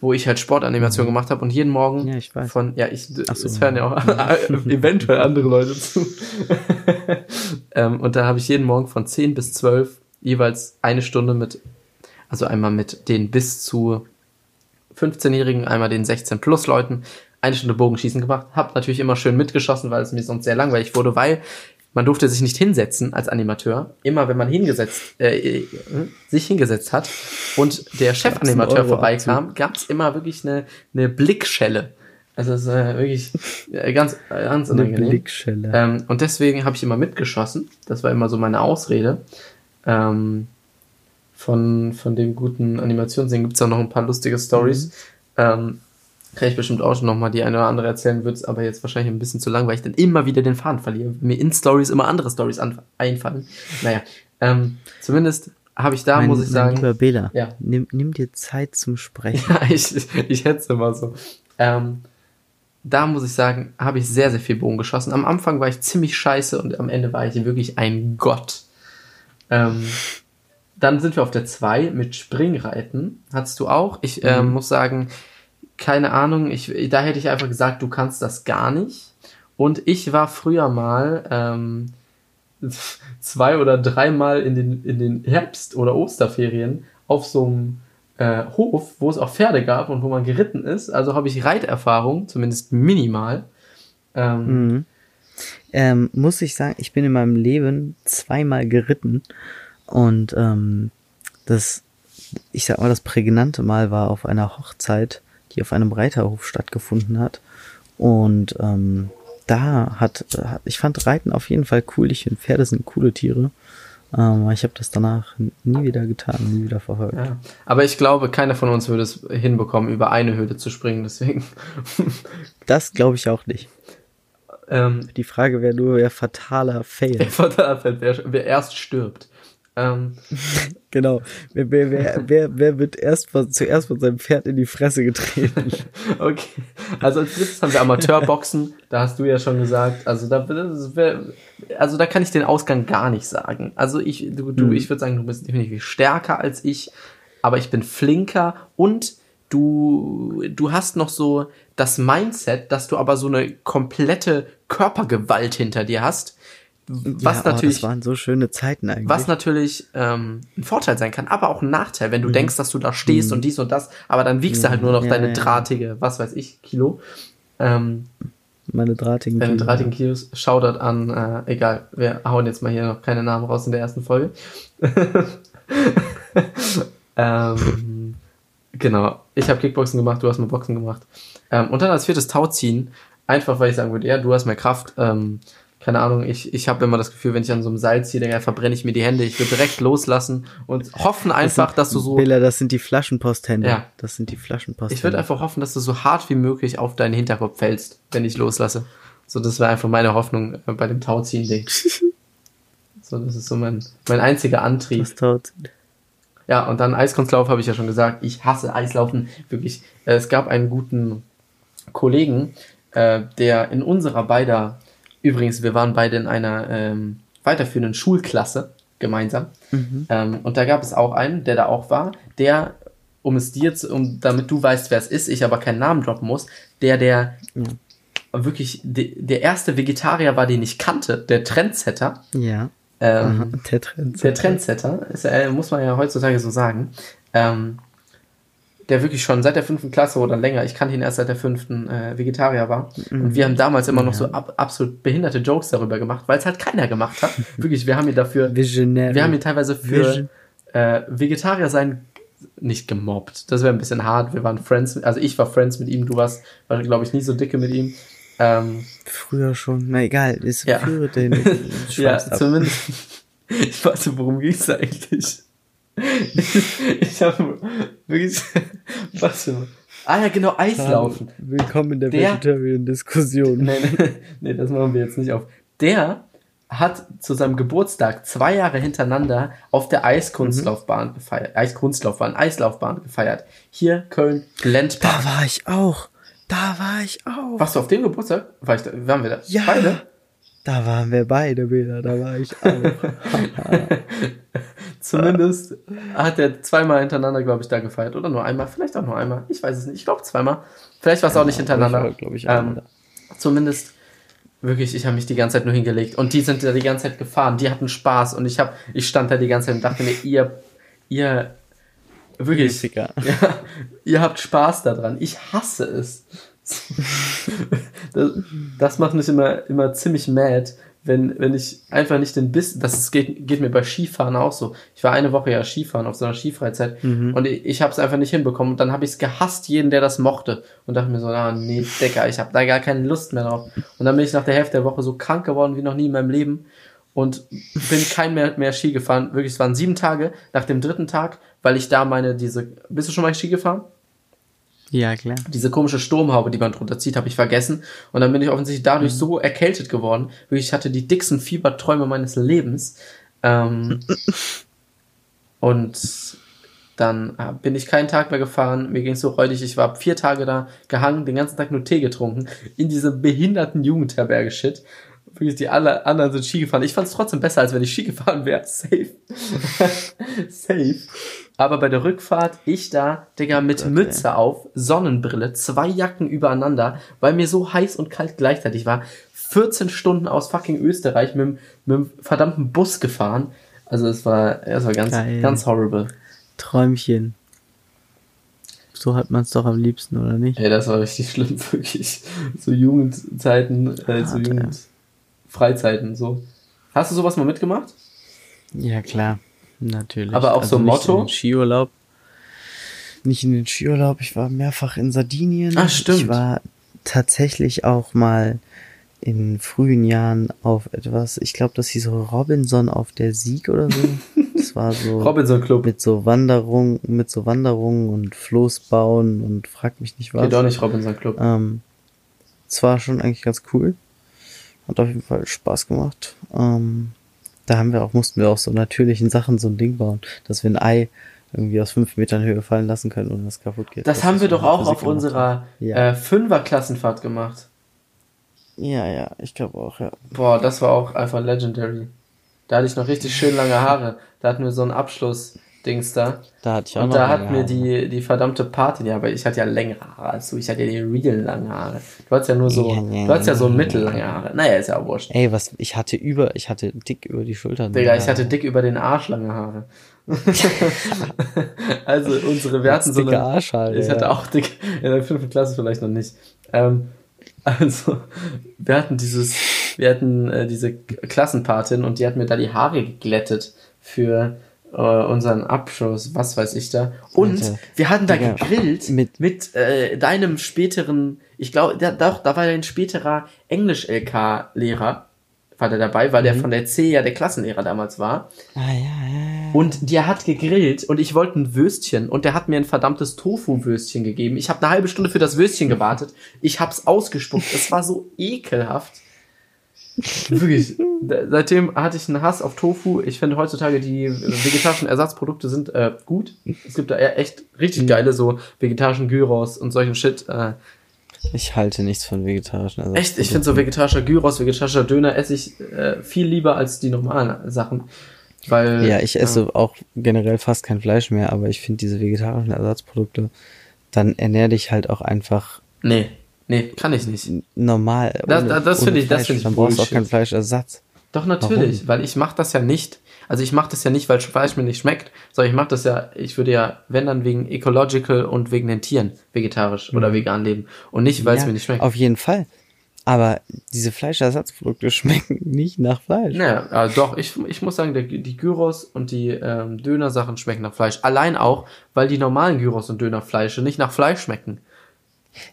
Speaker 1: wo ich halt Sportanimation gemacht habe und jeden Morgen
Speaker 2: Mhm. Ja, ich weiß.
Speaker 1: von, ja, ich,
Speaker 2: Ach so.
Speaker 1: es hören ja auch eventuell andere Leute zu. ähm, und da habe ich jeden Morgen von 10 bis 12 jeweils eine Stunde mit, also einmal mit den bis zu 15-Jährigen, einmal den 16 plus Leuten, eine Stunde Bogenschießen gemacht. Hab natürlich immer schön mitgeschossen, weil es mir sonst sehr langweilig wurde, weil man durfte sich nicht hinsetzen als Animateur. Immer wenn man hingesetzt, äh, äh, sich hingesetzt hat und der Chefanimateur vorbeikam, gab's immer wirklich eine, eine Blickschelle. Also es ist äh, wirklich ganz, äh, ganz
Speaker 2: Eine
Speaker 1: unangenehm.
Speaker 2: Blickschelle.
Speaker 1: Ähm, und deswegen habe ich immer mitgeschossen. Das war immer so meine Ausrede. Ähm, von, von dem guten Animationsding gibt's auch noch ein paar lustige Stories. Ähm, kann ich bestimmt auch noch mal die eine oder andere erzählen, wird's aber jetzt wahrscheinlich ein bisschen zu lang, weil ich dann immer wieder den Faden verliere. Mir in Stories immer andere Stories einfallen. Naja, ähm, zumindest habe ich da,
Speaker 2: mein,
Speaker 1: muss ich sagen,
Speaker 2: Lieber Bela,
Speaker 1: Ja.
Speaker 2: nimm, nimm dir Zeit zum Sprechen.
Speaker 1: ja, ich, ich hetze immer so. Ähm, da muss ich sagen, habe ich sehr, sehr viel Bogen geschossen. Am Anfang war ich ziemlich scheiße und am Ende war ich wirklich ein Gott. Ähm, dann sind wir auf der 2 mit Springreiten. Hattest du auch? Ich ähm, muss sagen, keine Ahnung, ich, da hätte ich einfach gesagt, du kannst das gar nicht. Und ich war früher mal ähm, zwei oder dreimal in den, in den Herbst- oder Osterferien auf so einem äh, Hof, wo es auch Pferde gab und wo man geritten ist. Also habe ich Reiterfahrung, zumindest minimal. Ähm,
Speaker 2: Mhm. Ähm, muss ich sagen, ich bin in meinem Leben zweimal geritten und ähm, das, ich sag mal, das prägnante Mal war auf einer Hochzeit, die auf einem Reiterhof stattgefunden hat und ähm, da hat, hat, ich fand Reiten auf jeden Fall cool. Ich finde Pferde sind coole Tiere. Ähm, ich habe das danach nie wieder getan, nie wieder verfolgt.
Speaker 1: Ja. Aber ich glaube, keiner von uns würde es hinbekommen, über eine Höhle zu springen. Deswegen.
Speaker 2: Das glaube ich auch nicht.
Speaker 1: ähm,
Speaker 2: Die Frage wäre nur, wer fataler Fail.
Speaker 1: wer, da abfällt, wer, wer erst stirbt. Ähm,
Speaker 2: Genau. Wer, wer, wer, wer, wer wird erst von, zuerst von seinem Pferd in die Fresse getreten?
Speaker 1: okay. Also als drittes haben wir Amateurboxen. Da hast du ja schon gesagt. Also da, wär, also da kann ich den Ausgang gar nicht sagen. Also ich, du, du,
Speaker 2: Mhm.
Speaker 1: ich würde sagen, du bist definitiv stärker als ich, aber ich bin flinker und du, du hast noch so das Mindset, dass du aber so eine komplette Körpergewalt hinter dir hast, Was
Speaker 2: ja,
Speaker 1: natürlich.
Speaker 2: Oh, das waren so schöne Zeiten eigentlich.
Speaker 1: Was natürlich ähm, ein Vorteil sein kann, aber auch ein Nachteil, wenn du mhm. denkst, dass du da stehst mhm. und dies und das, aber dann wiegst du halt nur noch ja, deine ja, drahtige, was weiß ich, Kilo. Ähm,
Speaker 2: Meine drahtigen
Speaker 1: Deine Kilo. drahtigen Kilos. Shoutout an, äh, egal, wir hauen jetzt mal hier noch keine Namen raus in der ersten Folge. ähm, genau, ich habe Kickboxen gemacht, du hast mal Boxen gemacht. Ähm, und dann als viertes Tauziehen, einfach weil ich sagen würde, ja, du hast mehr Kraft, ähm, keine Ahnung, ich, ich habe immer das Gefühl, wenn ich an so einem Seil ziehe, dann verbrenne ich mir die Hände. Ich will direkt loslassen und hoffen einfach, das dass du so.
Speaker 2: Billa, das sind die Flaschenposthände. Ja. Das sind die Flaschenposthände.
Speaker 1: Ich würde einfach hoffen, dass du so hart wie möglich auf deinen Hinterkopf fällst, wenn ich loslasse. So, das wäre einfach meine Hoffnung äh, bei dem Tauziehen-Ding. so, das ist so mein, mein einziger Antrieb. Das Tauziehen. Ja, und dann Eiskunstlauf habe ich ja schon gesagt. Ich hasse Eislaufen. Wirklich. Äh, es gab einen guten Kollegen, äh, der in unserer beider Übrigens, wir waren beide in einer ähm, weiterführenden Schulklasse gemeinsam. Mhm. Ähm, und da gab es auch einen, der da auch war, der, um es dir zu, um, damit du weißt, wer es ist, ich aber keinen Namen droppen muss, der, der ja. wirklich de, der erste Vegetarier war, den ich kannte, der Trendsetter.
Speaker 2: Ja.
Speaker 1: Ähm, Aha, der Trendsetter. Der Trendsetter, ist, äh, muss man ja heutzutage so sagen. Ähm, der wirklich schon seit der fünften Klasse oder länger, ich kannte ihn erst seit der fünften, äh, Vegetarier war. Mhm. Und wir haben damals immer noch so ab, absolut behinderte Jokes darüber gemacht, weil es halt keiner gemacht hat. wirklich, wir haben ihn dafür, Visionary. wir haben ihn teilweise für Vision. äh, Vegetarier sein nicht gemobbt. Das wäre ein bisschen hart. Wir waren Friends, also ich war Friends mit ihm, du warst, war, glaube ich, nie so dicke mit ihm. Ähm,
Speaker 2: Früher schon, na egal, ist ja. führe den.
Speaker 1: ja, zumindest. Ich weiß nicht, worum ging es eigentlich? ich habe wirklich. Was für. Ah ja, genau, Eislaufen.
Speaker 2: Willkommen in der, der Vegetarian-Diskussion.
Speaker 1: Nee, nee, nee, das machen wir jetzt nicht auf. Der hat zu seinem Geburtstag zwei Jahre hintereinander auf der Eiskunstlaufbahn mhm. gefeiert. Eiskunstlaufbahn, Eislaufbahn gefeiert. Hier, Köln, Glendpark.
Speaker 2: Da war ich auch. Da war ich auch.
Speaker 1: Warst du auf dem Geburtstag? War ich da, waren wir da?
Speaker 2: Ja. Beide? Da waren wir beide wieder, da war ich auch.
Speaker 1: Zumindest hat er zweimal hintereinander, glaube ich, da gefeiert. Oder nur einmal, vielleicht auch nur einmal. Ich weiß es nicht. Ich glaube zweimal. Vielleicht war es ja, auch nicht hintereinander. Ich, ich, ähm, zumindest wirklich, ich habe mich die ganze Zeit nur hingelegt. Und die sind da die ganze Zeit gefahren. Die hatten Spaß. Und ich, hab, ich stand da die ganze Zeit und dachte mir, ihr, ihr, wirklich, ja, ihr habt Spaß daran. Ich hasse es. das, das, macht mich immer, immer ziemlich mad, wenn, wenn ich einfach nicht den Biss, das geht, geht mir bei Skifahren auch so. Ich war eine Woche ja Skifahren auf so einer Skifreizeit mhm. und ich, ich habe es einfach nicht hinbekommen und dann habe ich es gehasst, jeden, der das mochte und dachte mir so, ah, nee, Decker, ich habe da gar keine Lust mehr drauf. Und dann bin ich nach der Hälfte der Woche so krank geworden wie noch nie in meinem Leben und bin kein mehr, mehr Ski gefahren. Wirklich, es waren sieben Tage nach dem dritten Tag, weil ich da meine, diese, bist du schon mal Ski gefahren?
Speaker 2: Ja, klar.
Speaker 1: Diese komische Sturmhaube, die man drunter zieht, habe ich vergessen. Und dann bin ich offensichtlich dadurch mhm. so erkältet geworden. Wirklich, ich hatte die dicksten Fieberträume meines Lebens. Ähm, und dann äh, bin ich keinen Tag mehr gefahren. Mir ging es so räudig. Ich war vier Tage da gehangen, den ganzen Tag nur Tee getrunken. In diesem behinderten Jugendherberge-Shit. Wirklich, die alle anderen sind Ski gefahren. Ich fand es trotzdem besser, als wenn ich Ski gefahren wäre. Safe. Safe. Aber bei der Rückfahrt, ich da, Digga, mit okay. Mütze auf, Sonnenbrille, zwei Jacken übereinander, weil mir so heiß und kalt gleichzeitig war. 14 Stunden aus fucking Österreich mit, mit einem verdammten Bus gefahren. Also es war, es war ganz, Geil. ganz horrible.
Speaker 2: Träumchen. So hat man es doch am liebsten, oder nicht?
Speaker 1: Ey, das war richtig schlimm, wirklich. So Jugendzeiten, äh, so Jugendfreizeiten, so. Hast du sowas mal mitgemacht?
Speaker 2: Ja, klar. Natürlich.
Speaker 1: Aber auch also so Motto?
Speaker 2: In den Skiurlaub. Nicht in den Skiurlaub, ich war mehrfach in Sardinien.
Speaker 1: Ah, stimmt.
Speaker 2: Ich war tatsächlich auch mal in frühen Jahren auf etwas, ich glaube, das hieß so Robinson auf der Sieg oder so. Das war so
Speaker 1: Robinson Club
Speaker 2: mit so Wanderung, mit so Wanderungen und Floß bauen und frag mich nicht was.
Speaker 1: Geht doch nicht Robinson Club.
Speaker 2: Ähm, es war schon eigentlich ganz cool. Hat auf jeden Fall Spaß gemacht. Ähm, da haben wir auch, mussten wir auch so natürlichen Sachen so ein Ding bauen, dass wir ein Ei irgendwie aus fünf Metern Höhe fallen lassen können und das kaputt geht.
Speaker 1: Das, das haben wir doch auch auf unserer ja. äh, Fünfer-Klassenfahrt gemacht.
Speaker 2: Ja, ja, ich glaube auch, ja.
Speaker 1: Boah, das war auch einfach legendary. Da hatte ich noch richtig schön lange Haare. Da hatten wir so einen Abschluss. Dings da.
Speaker 2: Da hatte ich auch
Speaker 1: Und da hat mir die, die verdammte Party, ja, aber ich hatte ja längere Haare als du. Ich hatte ja die real langen Haare. Du hattest ja nur so,
Speaker 2: Ja, ja,
Speaker 1: du hattest ja so mittellange Haare. Naja, ist ja auch wurscht.
Speaker 2: Ey, was, ich hatte über, ich hatte dick über die Schultern.
Speaker 1: Digga, ich hatte dick über den Arsch lange Haare. also unsere, wir hatten so
Speaker 2: dicke Arschhaare,
Speaker 1: Ich hatte auch dick, in der fünften Klasse vielleicht noch nicht. Ähm, also, wir hatten dieses, wir hatten äh, diese Klassenpatin und die hat mir da die Haare geglättet für äh, unseren Abschluss, was weiß ich da. Und
Speaker 2: Alter,
Speaker 1: wir hatten da
Speaker 2: Digga,
Speaker 1: gegrillt
Speaker 2: mit-
Speaker 1: mit, äh, deinem späteren, ich glaube, da, doch, da war dein späterer Englisch-LK-Lehrer, war der dabei, weil der
Speaker 2: Mhm.
Speaker 1: von der C ja der Klassenlehrer damals war.
Speaker 2: Ah, ja, ja.
Speaker 1: Und der hat gegrillt und ich wollte ein Würstchen und der hat mir ein verdammtes Tofu-Würstchen gegeben. Ich habe eine halbe Stunde für das Würstchen gewartet. Ich hab's ausgespuckt. Es war so ekelhaft. Wirklich. Seitdem hatte ich einen Hass auf Tofu. Ich finde heutzutage die vegetarischen Ersatzprodukte sind äh, gut. Es gibt da echt richtig geile so vegetarischen Gyros und solchen Shit. Äh,
Speaker 2: Ich halte nichts von vegetarischen Ersatz.
Speaker 1: echt, ich finde so vegetarischer Gyros, vegetarischer Döner esse ich äh, viel lieber als die normalen Sachen. Weil,
Speaker 2: Ja, ich esse auch generell fast kein Fleisch mehr, aber ich finde diese vegetarischen Ersatzprodukte, dann ernähr dich halt auch einfach
Speaker 1: Nee, nee, kann ich nicht.
Speaker 2: normal.
Speaker 1: Das- das- das
Speaker 2: ohne
Speaker 1: finde ich- das finde ich
Speaker 2: Dann brauchst du auch keinen Fleischersatz.
Speaker 1: Doch, natürlich,
Speaker 2: Warum?
Speaker 1: weil ich mache das ja nicht. Also ich mache das ja nicht, weil Fleisch mir nicht schmeckt, sondern ich mache das ja, ich würde ja, wenn dann wegen ecological und wegen den Tieren vegetarisch oder vegan leben und nicht, weil es
Speaker 2: Ja,
Speaker 1: mir nicht schmeckt.
Speaker 2: Auf jeden Fall. Aber diese Fleischersatzprodukte schmecken nicht nach Fleisch.
Speaker 1: Naja, äh, doch, ich, ich muss sagen, der, die Gyros und die ähm, Dönersachen schmecken nach Fleisch. Allein auch, weil die normalen Gyros und Dönerfleische nicht nach Fleisch schmecken.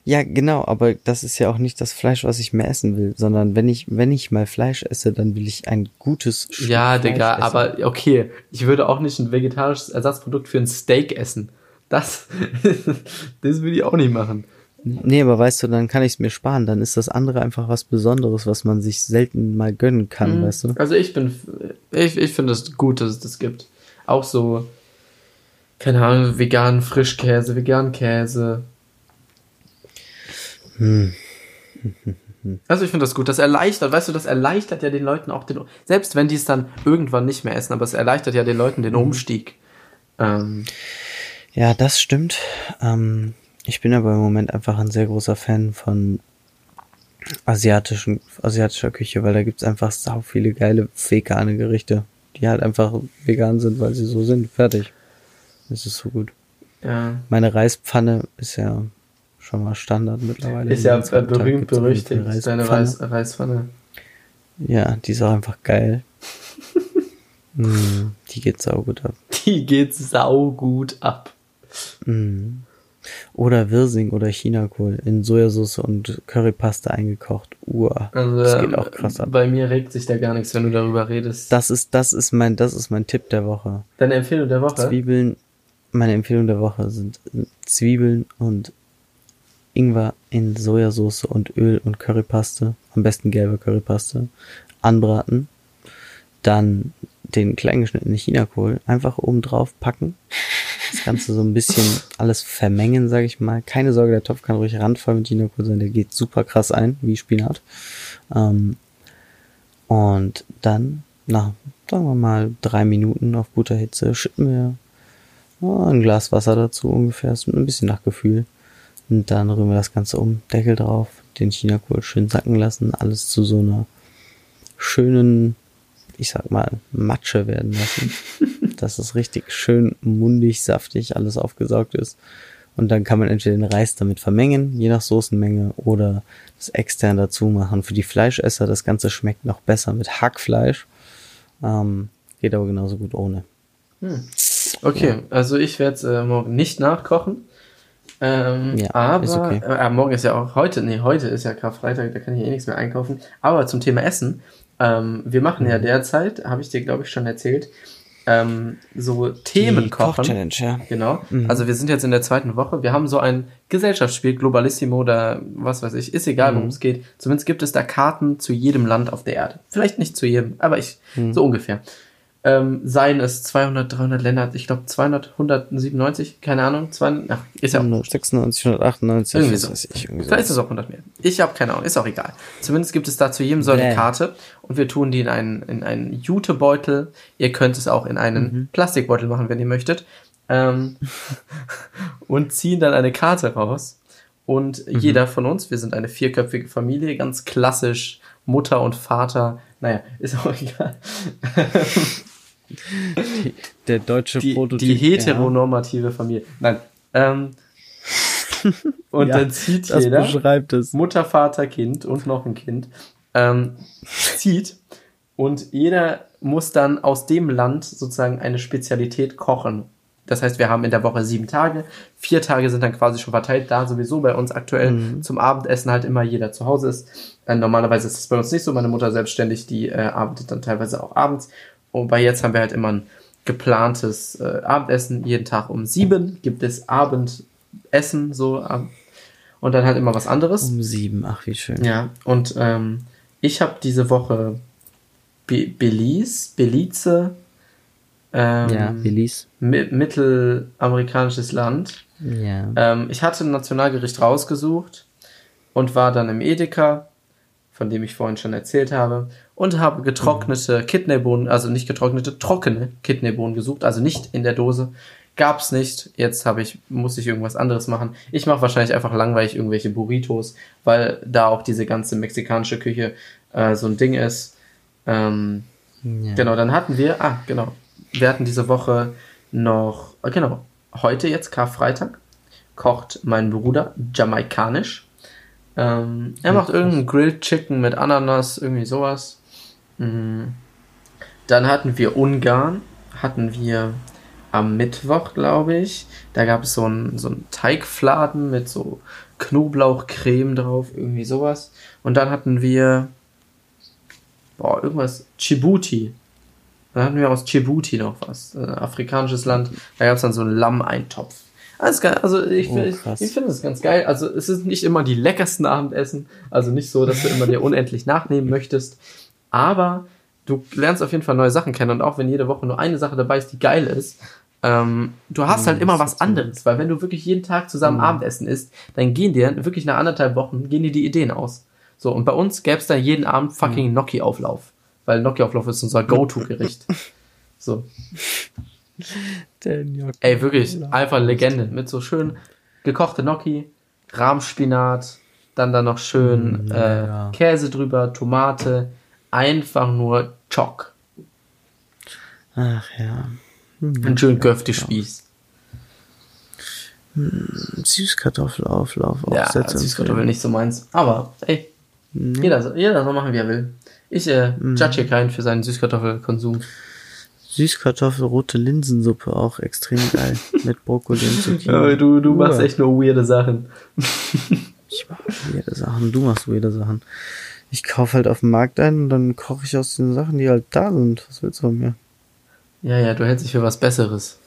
Speaker 2: Ja, genau, aber das ist ja auch nicht das Fleisch, was ich mehr essen will, sondern wenn ich, wenn ich mal Fleisch esse, dann will ich ein gutes Stück
Speaker 1: Ja,
Speaker 2: Fleisch
Speaker 1: Digga,
Speaker 2: essen.
Speaker 1: aber okay, ich würde auch nicht ein vegetarisches Ersatzprodukt für ein Steak essen. Das, das würde ich auch nicht machen.
Speaker 2: Nee, aber weißt du, dann kann ich es mir sparen. Dann ist das andere einfach was Besonderes, was man sich selten mal gönnen kann,
Speaker 1: Mhm.
Speaker 2: weißt du?
Speaker 1: Also ich bin, ich, ich finde es gut, dass es das gibt. Auch so, keine Ahnung, veganen Frischkäse, veganen Käse.
Speaker 2: Hm.
Speaker 1: Also ich finde das gut. Das erleichtert, weißt du, das erleichtert ja den Leuten auch den, selbst wenn die es dann irgendwann nicht mehr essen, aber es erleichtert ja den Leuten den Umstieg. Ähm,
Speaker 2: Ja, das stimmt. Ähm, ich bin aber im Moment einfach ein sehr großer Fan von asiatischen, asiatischer Küche, weil da gibt's einfach sau viele geile vegane Gerichte, die halt einfach vegan sind, weil sie so sind. Fertig. Das ist so gut.
Speaker 1: ja.
Speaker 2: Meine Reispfanne ist ja schon mal Standard mittlerweile.
Speaker 1: Ist ja berühmt berüchtigt,
Speaker 2: Fall
Speaker 1: deine
Speaker 2: Reispfanne.
Speaker 1: Reis, Reispfanne.
Speaker 2: Ja, die ist auch einfach geil. mm, die geht sau gut ab.
Speaker 1: Die geht saugut ab.
Speaker 2: Mm. Oder Wirsing oder Chinakohl in Sojasauce und Currypaste eingekocht. Uah.
Speaker 1: Also,
Speaker 2: das geht auch krass ab.
Speaker 1: Bei mir regt sich da gar nichts, wenn du darüber redest.
Speaker 2: Das ist, das ist mein, das ist mein Tipp der Woche.
Speaker 1: Deine Empfehlung der Woche?
Speaker 2: Zwiebeln, meine Empfehlung der Woche sind Zwiebeln und Ingwer in Sojasauce und Öl und Currypaste. Am besten gelbe Currypaste. Anbraten. Dann den kleingeschnittenen Chinakohl einfach oben drauf packen. Das Ganze so ein bisschen alles vermengen, sage ich mal. Keine Sorge, der Topf kann ruhig randvoll mit Chinakohl sein. Der geht super krass ein, wie Spinat. Ähm, und dann, nach, sagen wir mal, drei Minuten auf guter Hitze, schütten wir oh, ein Glas Wasser dazu ungefähr, ist ein bisschen nach Gefühl. Und dann rühren wir das Ganze um, Deckel drauf, den Chinakohl schön sacken lassen, alles zu so einer schönen, ich sag mal, Matsche werden lassen. dass es richtig schön mundig, saftig alles aufgesaugt ist. Und dann kann man entweder den Reis damit vermengen, je nach Soßenmenge, oder das extern dazu machen. Für die Fleischesser, das Ganze schmeckt noch besser mit Hackfleisch. Ähm, geht aber genauso gut ohne.
Speaker 1: Okay, also ich werde es äh, morgen nicht nachkochen. Ähm,
Speaker 2: Ja,
Speaker 1: aber
Speaker 2: ist okay.
Speaker 1: äh, morgen ist ja auch heute, nee, heute ist ja Karfreitag, da kann ich eh nichts mehr einkaufen. Aber zum Thema Essen, ähm, wir machen
Speaker 2: Mhm.
Speaker 1: ja derzeit, habe ich dir glaube ich schon erzählt, ähm, so Themen
Speaker 2: Die
Speaker 1: kochen.
Speaker 2: Koch-Challenge, ja.
Speaker 1: Genau. Also wir sind jetzt in der zweiten Woche. Wir haben so ein Gesellschaftsspiel, Globalissimo oder was weiß ich, ist egal, worum es geht. Zumindest gibt es da Karten zu jedem Land auf der Erde. Vielleicht nicht zu jedem, aber ich, so ungefähr. Ähm, seien es 200, 300 Länder, ich glaube 200, 197, keine Ahnung, 200, ach, ist ja
Speaker 2: 196, 198,
Speaker 1: irgendwie so. Weiß ich, irgendwie Vielleicht ist es auch 100 mehr. Ich habe keine Ahnung, ist auch egal. Zumindest gibt es da zu jedem so eine Bäh. Karte und wir tun die in einen, in einen Jutebeutel. Ihr könnt es auch in einen mhm. Plastikbeutel machen, wenn ihr möchtet. Ähm, und ziehen dann eine Karte raus. Und mhm. jeder von uns, wir sind eine vierköpfige Familie, ganz klassisch, Mutter und Vater, naja, ist auch egal.
Speaker 2: Die, der deutsche
Speaker 1: die, Prototyp. Die heteronormative ja. Familie. Nein. Ähm, und ja, dann zieht das jeder,
Speaker 2: beschreibt es.
Speaker 1: Mutter, Vater, Kind und noch ein Kind, ähm, zieht und jeder muss dann aus dem Land sozusagen eine Spezialität kochen. Das heißt, wir haben in der Woche sieben Tage. Vier Tage sind dann quasi schon verteilt, da sowieso bei uns aktuell mhm. zum Abendessen halt immer jeder zu Hause ist. Äh, normalerweise ist es bei uns nicht so. Meine Mutter selbstständig, die äh, arbeitet dann teilweise auch abends. Wobei jetzt haben wir halt immer ein geplantes äh, Abendessen. Jeden Tag um sieben gibt es Abendessen, so. Ähm, und dann halt immer was anderes.
Speaker 2: Um sieben, ach wie schön.
Speaker 1: Ja, und ähm, ich habe diese Woche Be Belize, Belize, ähm,
Speaker 2: ja, Belize.
Speaker 1: Mi mittelamerikanisches Land.
Speaker 2: Ja.
Speaker 1: Ähm, ich hatte ein Nationalgericht rausgesucht und war dann im Edeka von dem ich vorhin schon erzählt habe, und habe getrocknete mhm. Kidneybohnen, also nicht getrocknete, trockene Kidneybohnen gesucht, also nicht in der Dose. Gab's nicht. Jetzt habe ich, muss ich irgendwas anderes machen. Ich mache wahrscheinlich einfach langweilig irgendwelche Burritos, weil da auch diese ganze mexikanische Küche äh, so ein Ding ist. Ähm, ja. Genau, dann hatten wir, ah, genau, wir hatten diese Woche noch, äh, genau, heute jetzt Karfreitag kocht mein Bruder jamaikanisch. Ähm, er macht irgendeinen Grilled Chicken mit Ananas, irgendwie sowas. Mhm. Dann hatten wir Ungarn, hatten wir am Mittwoch, glaube ich. Da gab es so einen so Teigfladen mit so Knoblauchcreme drauf, irgendwie sowas. Und dann hatten wir, boah, irgendwas, Djibouti. Dann hatten wir aus Djibouti noch was, äh, afrikanisches Land. Da gab es dann so einen Lammeintopf. Alles geil. Also ich, oh, ich, ich finde es ganz geil. Also es ist nicht immer die leckersten Abendessen. Also nicht so, dass du immer dir unendlich nachnehmen möchtest. Aber du lernst auf jeden Fall neue Sachen kennen. Und auch wenn jede Woche nur eine Sache dabei ist, die geil ist, ähm, du hast halt immer was anderes. Weil wenn du wirklich jeden Tag zusammen mhm. Abendessen isst, dann gehen dir wirklich nach anderthalb Wochen, gehen dir die Ideen aus. So, und bei uns gäbe es da jeden Abend fucking mhm. Gnocchi-Auflauf. Weil Gnocchi-Auflauf ist unser Go-To-Gericht. So. Ey, wirklich, einfach Legende. Mit so schön gekochte Gnocchi, Rahmspinat, dann da noch schön mm, äh, ja. Käse drüber, Tomate, einfach nur Chock.
Speaker 2: Ach ja.
Speaker 1: Hm, Ein schön Göfti-Spieß.
Speaker 2: Hm, Süßkartoffelauflauf.
Speaker 1: Ja, Süßkartoffel nicht so meins. Aber, ey, nee. jeder, jeder soll machen, wie er will. Ich äh, mm. judge hier keinen für seinen Süßkartoffelkonsum.
Speaker 2: Süßkartoffel, rote Linsensuppe auch extrem geil. mit Brokkoli und
Speaker 1: Zucchini. Ja, du, du machst echt nur weirde Sachen.
Speaker 2: ich mach weirde Sachen, du machst weirde Sachen. Ich kaufe halt auf dem Markt ein und dann koche ich aus den Sachen, die halt da sind. Was willst du von mir?
Speaker 1: Ja, ja, du hältst dich für was Besseres.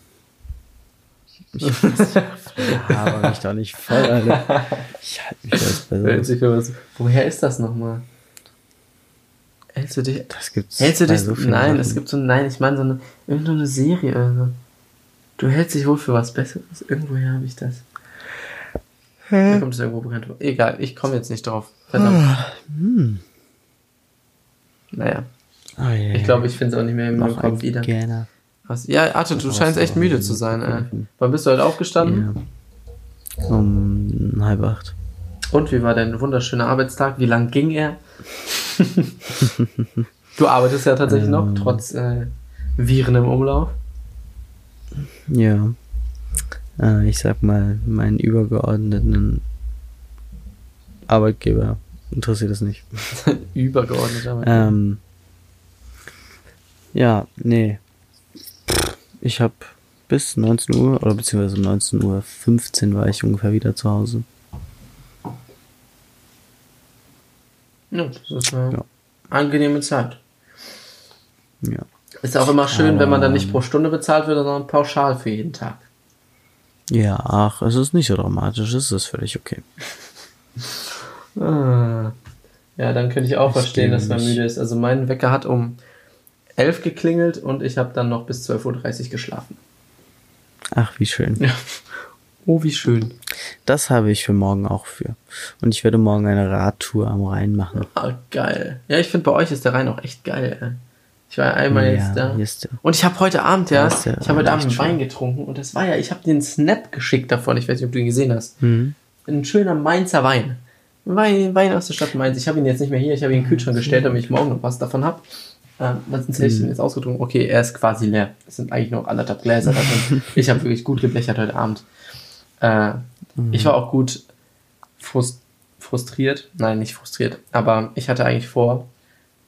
Speaker 2: Ich aber mich doch nicht voll, Alter. Ich halte mich für was Besseres.
Speaker 1: Für was, woher ist das nochmal? Hältst du dich.
Speaker 2: Das gibt's.
Speaker 1: Hältst du dich. So nein, Sachen. es gibt so. Nein, ich meine so eine. Irgendeine Serie. Also. Du hältst dich wohl für was Besseres. Irgendwoher habe ich das. Hä? Da kommt es irgendwo bekannt vor. Egal, ich komme jetzt nicht drauf. Verdammt. Ah, hm. Naja. Oh, yeah. Ich glaube, ich finde es auch nicht mehr in meinem Kopf wieder. Gerne. Was? Ja, Arthur, du scheinst echt müde zu sein. Äh. Wann bist du heute aufgestanden?
Speaker 2: Ja. Um halb acht.
Speaker 1: Und wie war dein wunderschöner Arbeitstag? Wie lang ging er? Du arbeitest ja tatsächlich ähm, noch, trotz äh, Viren im Umlauf.
Speaker 2: Ja. Äh, ich sag mal, meinen übergeordneten Arbeitgeber interessiert es nicht.
Speaker 1: Übergeordneter
Speaker 2: Arbeitgeber. Ähm, ja, nee. Ich habe bis 19 Uhr oder beziehungsweise 19 Uhr 15 war ich ungefähr wieder zu Hause.
Speaker 1: Ja, das ist eine ja. angenehme Zeit.
Speaker 2: Ja.
Speaker 1: Ist auch immer schön, wenn man dann nicht pro Stunde bezahlt wird, sondern pauschal für jeden Tag.
Speaker 2: Ja, ach, es ist nicht so dramatisch, es ist völlig okay.
Speaker 1: ah. Ja, dann könnte ich auch ich verstehen, dass man müde ist. Also mein Wecker hat um 11 geklingelt und ich habe dann noch bis 12.30 Uhr geschlafen.
Speaker 2: Ach, wie schön.
Speaker 1: Ja. Oh, wie schön.
Speaker 2: Das habe ich für morgen auch für. Und ich werde morgen eine Radtour am Rhein machen.
Speaker 1: Ah, geil. Ja, ich finde, bei euch ist der Rhein auch echt geil. Ey. Ich war ja einmal
Speaker 2: Ja,
Speaker 1: jetzt da.
Speaker 2: ist
Speaker 1: Und ich habe heute Abend, ja,
Speaker 2: der
Speaker 1: ich habe heute Abend Wein getrunken und das war ja, ich habe einen Snap geschickt davon, ich weiß nicht, ob du ihn gesehen hast.
Speaker 2: Mhm.
Speaker 1: Ein schöner Mainzer Wein. Wein, Wein aus der Stadt Mainz. Ich habe ihn jetzt nicht mehr hier, ich habe ihn in den Kühlschrank gestellt, damit ich morgen noch was davon habe. Ähm, was hätte ich denn jetzt ausgetrunken? Okay, er ist quasi leer. Es sind eigentlich noch anderthalb Gläser davon. ich habe wirklich gut geblechert heute Abend. Äh, Ich war auch gut frust frustriert. Nein, nicht frustriert. Aber ich hatte eigentlich vor.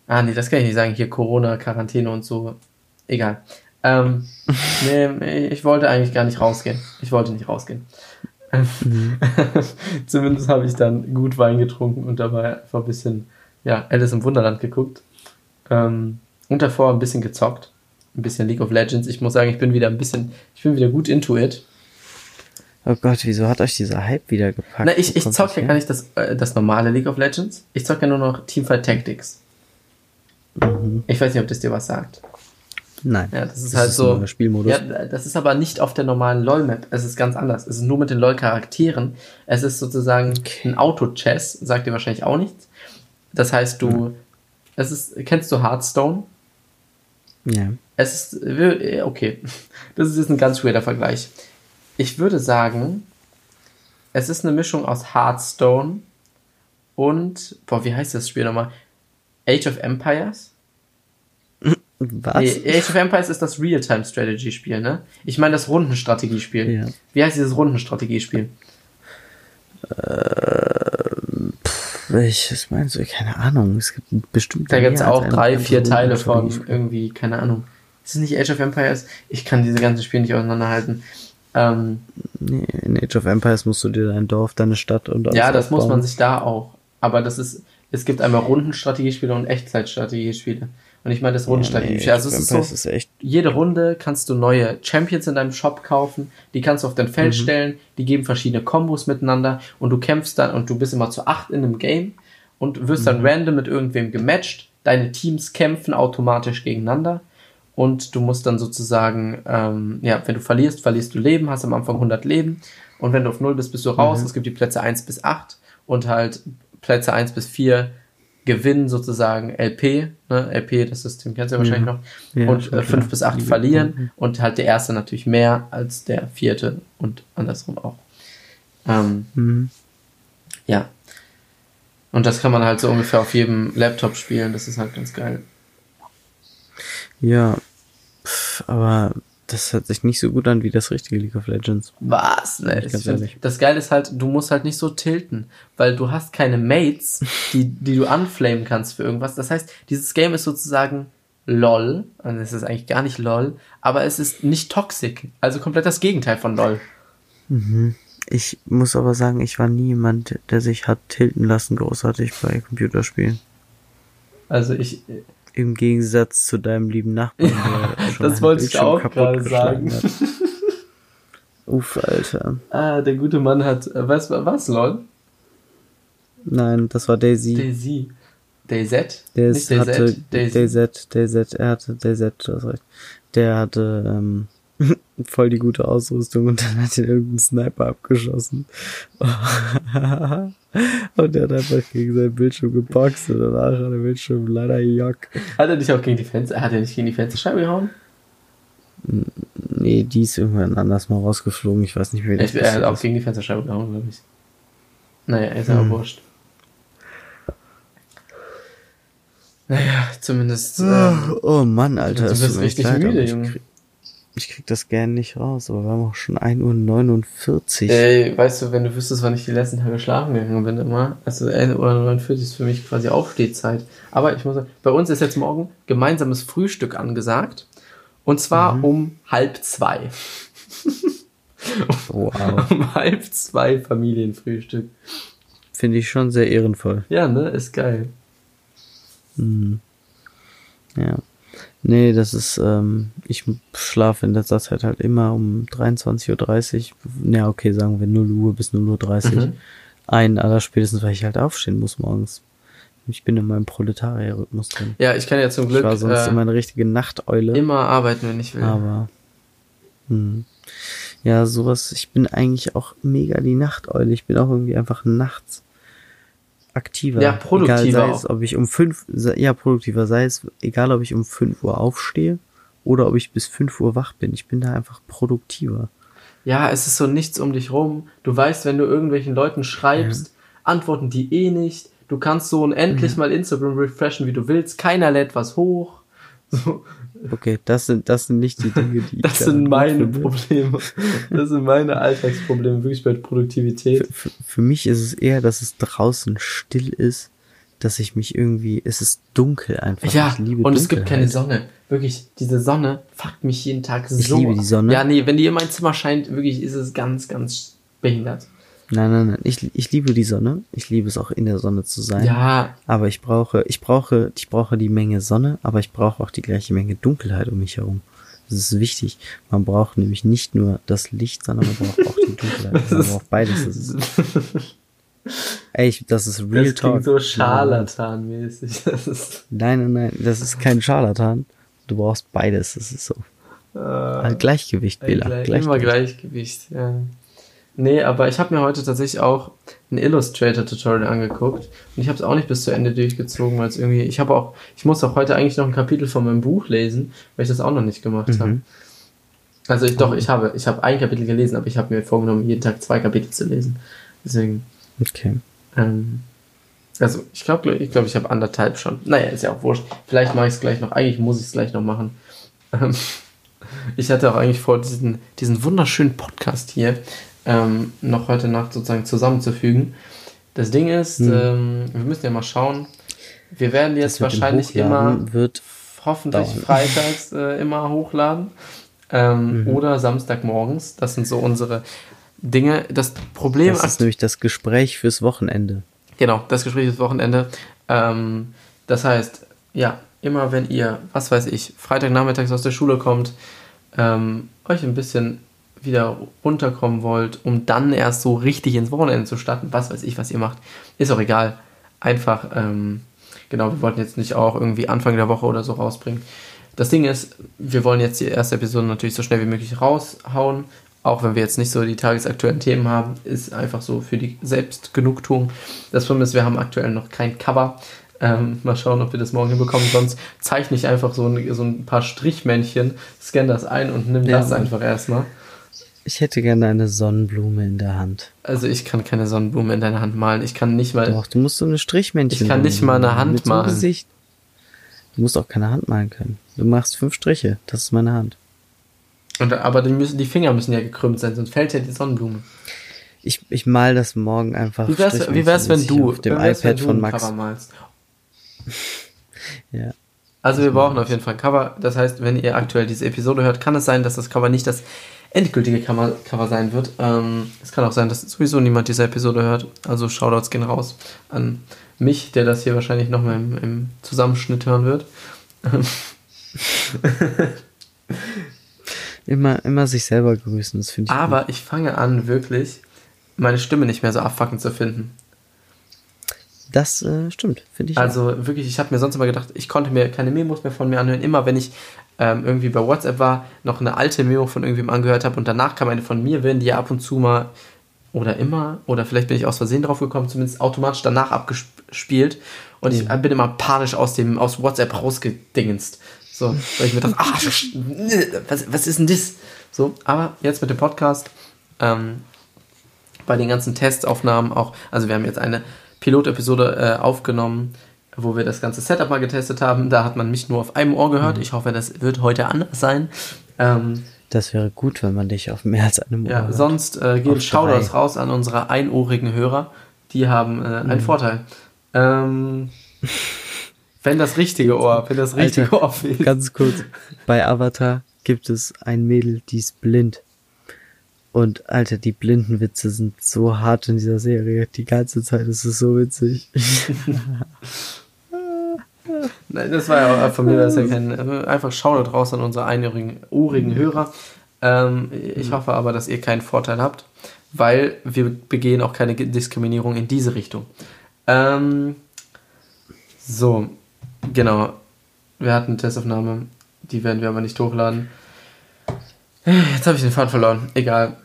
Speaker 1: Ah, nee, das kann ich nicht sagen. Hier Corona, Quarantäne und so. Egal. Ähm, nee, ich wollte eigentlich gar nicht rausgehen. Ich wollte nicht rausgehen. Zumindest habe ich dann gut Wein getrunken und dabei einfach ein bisschen, ja, Alice im Wunderland geguckt. Ähm, und davor ein bisschen gezockt. Ein bisschen League of Legends. Ich muss sagen, ich bin wieder ein bisschen, ich bin wieder gut into it.
Speaker 2: Oh Gott, wieso hat euch dieser Hype wieder gepackt?
Speaker 1: Na, ich, ich
Speaker 2: das
Speaker 1: ja gar nicht das, äh, das normale League of Legends. Ich zocke ja nur noch Teamfight Tactics.
Speaker 2: Mhm.
Speaker 1: Ich weiß nicht, ob das dir was sagt.
Speaker 2: Nein.
Speaker 1: Ja, das ist
Speaker 2: Das
Speaker 1: halt
Speaker 2: ist
Speaker 1: so.
Speaker 2: Spielmodus.
Speaker 1: Ja, das ist aber nicht auf der normalen LOL-Map. Es ist ganz anders. Es ist nur mit den LOL-Charakteren. Es ist sozusagen ein Auto-Chess. Sagt dir wahrscheinlich auch nichts. Das heißt, du. Es ist. Kennst du Hearthstone?
Speaker 2: Ja.
Speaker 1: Es ist. Okay. Das ist jetzt ein ganz weirder Vergleich. Ich würde sagen, es ist eine Mischung aus Hearthstone und. Boah, wie heißt das Spiel nochmal? Age of Empires?
Speaker 2: Was?
Speaker 1: Nee, Age of Empires ist das Real-Time-Strategy-Spiel, ne? Ich meine das Rundenstrategiespiel.
Speaker 2: Ja.
Speaker 1: Wie heißt dieses Rundenstrategiespiel?
Speaker 2: Welches meinst du? Keine Ahnung. Es gibt bestimmt.
Speaker 1: Da gibt es auch drei, vier Teile von irgendwie, keine Ahnung. Ist es nicht Age of Empires? Ich kann diese ganzen Spiele nicht auseinanderhalten. Ähm,
Speaker 2: Nee, in Age of Empires musst du dir dein Dorf, deine Stadt und
Speaker 1: ja, das muss
Speaker 2: aufbauen.
Speaker 1: man sich da auch. Aber das ist, es gibt einmal Rundenstrategiespiele und Echtzeitstrategiespiele. Und ich meine das Rundenstrategiespiel.
Speaker 2: Ja, nee,
Speaker 1: also es ist so,
Speaker 2: ist
Speaker 1: jede Runde kannst du neue Champions in deinem Shop kaufen, die kannst du auf dein Feld stellen, die geben verschiedene Kombos miteinander und du kämpfst dann und du bist immer zu acht in einem Game und wirst dann random mit irgendwem gematcht. Deine Teams kämpfen automatisch gegeneinander und du musst dann sozusagen, ähm, ja, wenn du verlierst, verlierst du Leben, hast am Anfang 100 Leben und wenn du auf 0 bist, bist du raus. Es gibt die Plätze 1 bis 8 und halt Plätze 1 bis 4 gewinnen sozusagen LP, ne? LP, das System kennst du ja wahrscheinlich noch,
Speaker 2: Ja,
Speaker 1: und
Speaker 2: schon
Speaker 1: äh, 5
Speaker 2: klar.
Speaker 1: bis 8 verlieren und halt der erste natürlich mehr als der vierte und andersrum auch. Ähm,
Speaker 2: Mhm.
Speaker 1: ja. Und das kann man halt so ungefähr auf jedem Laptop spielen, das ist halt ganz geil.
Speaker 2: Ja. Aber das hört sich nicht so gut an wie das richtige League of Legends.
Speaker 1: Was? Ne,
Speaker 2: ganz ehrlich.
Speaker 1: das Geile ist halt, du musst halt nicht so tilten, weil du hast keine Mates, die, die du anflamen kannst für irgendwas. Das heißt, dieses Game ist sozusagen LOL, und es ist eigentlich gar nicht LOL, aber es ist nicht toxic, also komplett das Gegenteil von LOL.
Speaker 2: Ich muss aber sagen, ich war nie jemand, der sich hat tilten lassen, großartig bei Computerspielen.
Speaker 1: Also ich,
Speaker 2: Im Gegensatz zu deinem lieben Nachbarn, schon
Speaker 1: das wollte ich auch gerade sagen.
Speaker 2: Uff, Alter.
Speaker 1: ah, der gute Mann hat, äh, was, was, LOL?
Speaker 2: Nein, das war Daisy.
Speaker 1: Daisy. DayZ?
Speaker 2: Der
Speaker 1: Nicht
Speaker 2: ist, hatte
Speaker 1: Daisy.
Speaker 2: DayZ, DayZ, er hatte DayZ, du hast recht. Der hatte ähm, voll die gute Ausrüstung und dann hat ihn irgendein Sniper abgeschossen. und der hat einfach gegen seinen Bildschirm geboxt und danach hat der Bildschirm leider Jock.
Speaker 1: Hat er dich auch gegen die Fenster, hat er nicht gegen die Fensterscheibe gehauen?
Speaker 2: Nee, die ist irgendwann anders mal rausgeflogen. Ich weiß nicht mehr,
Speaker 1: Ich, er hat auch gegen die Fensterscheibe gehauen, glaube ich. Naja, ist auch
Speaker 2: Hm.
Speaker 1: wurscht. Naja, zumindest. Ähm,
Speaker 2: Oh Mann, Alter,
Speaker 1: Du bist richtig
Speaker 2: leid,
Speaker 1: müde,
Speaker 2: aber
Speaker 1: Junge.
Speaker 2: Ich krieg das gern nicht raus, aber wir haben auch schon 1.49 Uhr.
Speaker 1: ey, weißt du, wenn du wüsstest, wann ich die letzten Tage schlafen gegangen bin, immer. Also 1 Uhr 49 ist für mich quasi Aufstehzeit. Aber ich muss sagen, bei uns ist jetzt morgen gemeinsames Frühstück angesagt. Und zwar
Speaker 2: Mhm.
Speaker 1: um halb zwei.
Speaker 2: Wow.
Speaker 1: um halb zwei Familienfrühstück.
Speaker 2: Finde ich schon sehr ehrenvoll.
Speaker 1: Ja, ne? Ist geil.
Speaker 2: Mhm. Ja. Nee, das ist, ähm, ich schlafe in letzter Zeit halt immer um 23.30 Uhr. Ja, okay, sagen wir 0 Uhr bis 0.30 Uhr
Speaker 1: Mhm.
Speaker 2: ein, aller spätestens, weil ich halt aufstehen muss morgens. Ich bin in meinem Proletarierrhythmus drin.
Speaker 1: Ja, ich kann ja zum Glück.
Speaker 2: Ich war sonst
Speaker 1: äh,
Speaker 2: immer eine richtige Nachteule.
Speaker 1: Immer arbeiten, wenn ich will.
Speaker 2: Aber. Hm. Ja, sowas. Ich bin eigentlich auch mega die Nachteule. Ich bin auch irgendwie einfach nachts aktiver.
Speaker 1: Ja, produktiver
Speaker 2: Egal, sei es, ob ich um fünf, ja, produktiver, sei es, egal ob ich um fünf Uhr aufstehe oder ob ich bis fünf Uhr wach bin. Ich bin da einfach produktiver.
Speaker 1: Ja, es ist so nichts um dich rum. Du weißt, wenn du irgendwelchen Leuten schreibst, antworten die eh nicht. Du kannst so unendlich mal Instagram refreshen, wie du willst. Keiner lädt was hoch. So,
Speaker 2: Okay, das sind, das sind nicht die Dinge, die ich
Speaker 1: das sind meine. Probleme. Das sind meine Alltagsprobleme, wirklich bei Produktivität.
Speaker 2: Für, für mich ist es eher, dass es draußen still ist, dass ich mich irgendwie, es ist dunkel einfach.
Speaker 1: Ja,
Speaker 2: ich liebe
Speaker 1: und es gibt keine
Speaker 2: Dunkelheit.
Speaker 1: Sonne. Wirklich, diese Sonne fuckt mich jeden Tag so.
Speaker 2: Ich liebe die Sonne.
Speaker 1: Ja, nee, wenn die in mein Zimmer scheint, wirklich ist es ganz, ganz behindert.
Speaker 2: Nein, nein, nein. Ich, ich liebe die Sonne. Ich liebe es auch in der Sonne zu sein.
Speaker 1: Ja,
Speaker 2: Aber ich brauche, ich brauche, ich brauche die Menge Sonne, aber ich brauche auch die gleiche Menge Dunkelheit um mich herum. Das ist wichtig. Man braucht nämlich nicht nur das Licht, sondern man braucht auch die Dunkelheit. Man braucht beides. Das ist, ey, ich, das ist Real
Speaker 1: das
Speaker 2: Talk.
Speaker 1: klingt so scharlatanmäßig. Das ist,
Speaker 2: Nein, nein, nein. Das ist kein Scharlatan. Du brauchst beides. Das ist so.
Speaker 1: äh,
Speaker 2: Gleichgewicht, Bela.
Speaker 1: Gleich,
Speaker 2: Gleichgewicht.
Speaker 1: Immer Gleichgewicht, ja. Nee, aber ich habe mir heute tatsächlich auch ein Illustrator-Tutorial angeguckt und ich habe es auch nicht bis zu Ende durchgezogen, weil es irgendwie, ich habe auch, ich muss auch heute eigentlich noch ein Kapitel von meinem Buch lesen, weil ich das auch noch nicht gemacht
Speaker 2: Mhm.
Speaker 1: habe. Also ich, doch, ich habe, ich habe ein Kapitel gelesen, aber ich habe mir vorgenommen, jeden Tag zwei Kapitel zu lesen. Deswegen,
Speaker 2: Okay.
Speaker 1: ähm, also ich glaube, ich glaube, ich habe anderthalb schon. Naja, ist ja auch wurscht. Vielleicht mache ich es gleich noch. Eigentlich muss ich es gleich noch machen. Ähm, ich hatte auch eigentlich vor, diesen, diesen wunderschönen Podcast hier ähm, noch heute Nacht sozusagen zusammenzufügen. Das Ding ist,
Speaker 2: Mhm.
Speaker 1: ähm, wir müssen ja mal schauen. Wir werden jetzt wahrscheinlich immer hoffentlich
Speaker 2: dauern.
Speaker 1: freitags äh, immer hochladen. Ähm,
Speaker 2: Mhm.
Speaker 1: Oder Samstagmorgens. Das sind so unsere Dinge. Das Problem
Speaker 2: Das ist nämlich das Gespräch fürs Wochenende.
Speaker 1: Genau, das Gespräch ist Wochenende. Ähm, das heißt, ja, immer wenn ihr, was weiß ich, Freitagnachmittags aus der Schule kommt, ähm, euch ein bisschen wieder runterkommen wollt, um dann erst so richtig ins Wochenende zu starten, was weiß ich, was ihr macht, ist auch egal. Einfach, ähm, genau, wir wollten jetzt nicht auch irgendwie Anfang der Woche oder so rausbringen. Das Ding ist, wir wollen jetzt die erste Episode natürlich so schnell wie möglich raushauen, auch wenn wir jetzt nicht so die tagesaktuellen Themen haben, ist einfach so für die Selbstgenugtuung. Das Problem ist, wir haben aktuell noch kein Cover. Ähm, mal schauen, ob wir das morgen hinbekommen. Sonst zeichne ich einfach so ein, so ein paar Strichmännchen, scanne das ein und nimm
Speaker 2: Ja,
Speaker 1: das einfach erstmal.
Speaker 2: Ich hätte gerne eine Sonnenblume in der Hand.
Speaker 1: Also ich kann keine Sonnenblume in deiner Hand malen. Ich kann nicht mal.
Speaker 2: Doch, du musst so eine Strichmännchen.
Speaker 1: Ich kann nicht mal eine Hand
Speaker 2: mit so
Speaker 1: malen.
Speaker 2: Gesicht. Du musst auch keine Hand malen können. Du machst fünf Striche. Das ist meine Hand.
Speaker 1: Und, aber die, müssen, die Finger müssen ja gekrümmt sein, sonst fällt ja die Sonnenblume.
Speaker 2: Ich, ich mal das morgen einfach.
Speaker 1: Wie wär's, wie wär's wenn du
Speaker 2: auf dem iPad
Speaker 1: du
Speaker 2: von Max.
Speaker 1: Malst?
Speaker 2: Ja.
Speaker 1: Also wir brauchen auf jeden Fall ein Cover. Das heißt, wenn ihr aktuell diese Episode hört, kann es sein, dass das Cover nicht das endgültige Cover, Cover sein wird. Ähm, es kann auch sein, dass sowieso niemand diese Episode hört. Also Shoutouts gehen raus an mich, der das hier wahrscheinlich nochmal im, im Zusammenschnitt hören wird.
Speaker 2: Immer, immer sich selber grüßen, das finde ich. gut.
Speaker 1: Aber ich fange an, wirklich meine Stimme nicht mehr so abfuckend zu finden.
Speaker 2: Das äh, stimmt, finde ich.
Speaker 1: Also wirklich, ich habe mir sonst immer gedacht, ich konnte mir keine Memos mehr von mir anhören. Immer wenn ich ähm, irgendwie bei WhatsApp war, noch eine alte Memo von irgendwem angehört habe und danach kam eine von mir, werden die ja ab und zu mal oder immer, oder vielleicht bin ich aus Versehen drauf gekommen, zumindest automatisch danach abgespielt. Und ich bin immer panisch aus dem aus WhatsApp rausgedingenst. So, weil ich mir dachte, ah, was, was ist denn das? So, aber jetzt mit dem Podcast, ähm, bei den ganzen Testaufnahmen auch, also wir haben jetzt eine Pilotepisode äh, aufgenommen, wo wir das ganze Setup mal getestet haben. Da hat man mich nur auf einem Ohr gehört. Ich hoffe, das wird heute anders sein. Ähm,
Speaker 2: das wäre gut, wenn man dich auf mehr als einem Ohr
Speaker 1: ja,
Speaker 2: hört.
Speaker 1: sonst äh, gehen Shoutouts raus an unsere einohrigen Hörer. Die haben äh, einen Vorteil. Ähm, wenn das richtige Ohr, wenn das richtige
Speaker 2: Alter,
Speaker 1: Ohr fehlt.
Speaker 2: Ganz kurz. Bei Avatar gibt es ein Mädel, die ist blind. Und Alter, die blinden Witze sind so hart in dieser Serie. Die ganze Zeit ist es so witzig.
Speaker 1: Nein, das war ja auch von mir, das ist ja kein, einfach Shoutout raus an unsere einohrigen ohrigen Hörer. Ähm, ich hoffe aber, dass ihr keinen Vorteil habt, weil wir begehen auch keine Diskriminierung in diese Richtung. Ähm, So, genau. Wir hatten eine Testaufnahme. Die werden wir aber nicht hochladen. Jetzt habe ich den Faden verloren. Egal.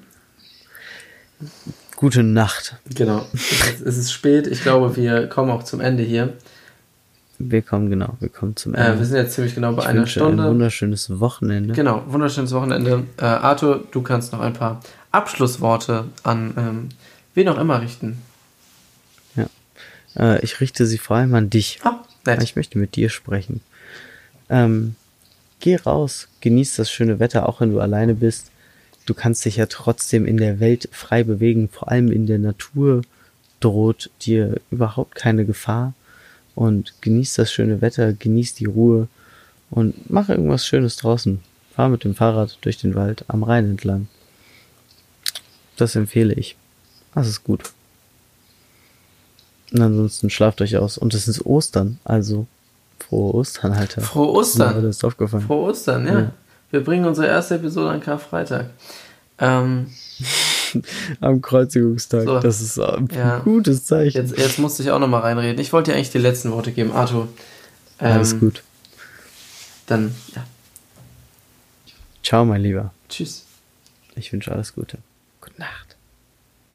Speaker 2: Gute Nacht.
Speaker 1: Genau. es ist spät. Ich glaube, wir kommen auch zum Ende hier.
Speaker 2: Wir kommen genau, wir kommen zum
Speaker 1: Ende. Äh, wir sind jetzt ziemlich genau bei ich einer Stunde.
Speaker 2: Ein wunderschönes Wochenende.
Speaker 1: Genau, wunderschönes Wochenende. Äh, Arthur, du kannst noch ein paar Abschlussworte an ähm, wen auch immer richten.
Speaker 2: Ja. Äh, ich richte sie vor allem an dich. Ah, nett. Ich möchte mit dir sprechen. Ähm, geh raus, genieß das schöne Wetter, auch wenn du alleine bist. Du kannst dich ja trotzdem in der Welt frei bewegen, vor allem in der Natur droht dir überhaupt keine Gefahr und genieß das schöne Wetter, genieß die Ruhe und mach irgendwas Schönes draußen. Fahr mit dem Fahrrad durch den Wald am Rhein entlang. Das empfehle ich. Das ist gut. Und ansonsten schlaft euch aus. Und es ist Ostern, also frohe Ostern, Alter.
Speaker 1: Frohe Ostern. Ja, ist aufgefallen. Frohe Ostern, ja. ja. Wir bringen unsere erste Episode an Karfreitag. Ähm,
Speaker 2: am Kreuzigungstag. So. Das ist ein ja. gutes Zeichen.
Speaker 1: Jetzt, jetzt musste ich auch nochmal reinreden. Ich wollte dir eigentlich die letzten Worte geben, Arthur.
Speaker 2: Ähm, Alles gut.
Speaker 1: Dann, ja.
Speaker 2: Ciao, mein Lieber.
Speaker 1: Tschüss.
Speaker 2: Ich wünsche alles Gute.
Speaker 1: Gute Nacht.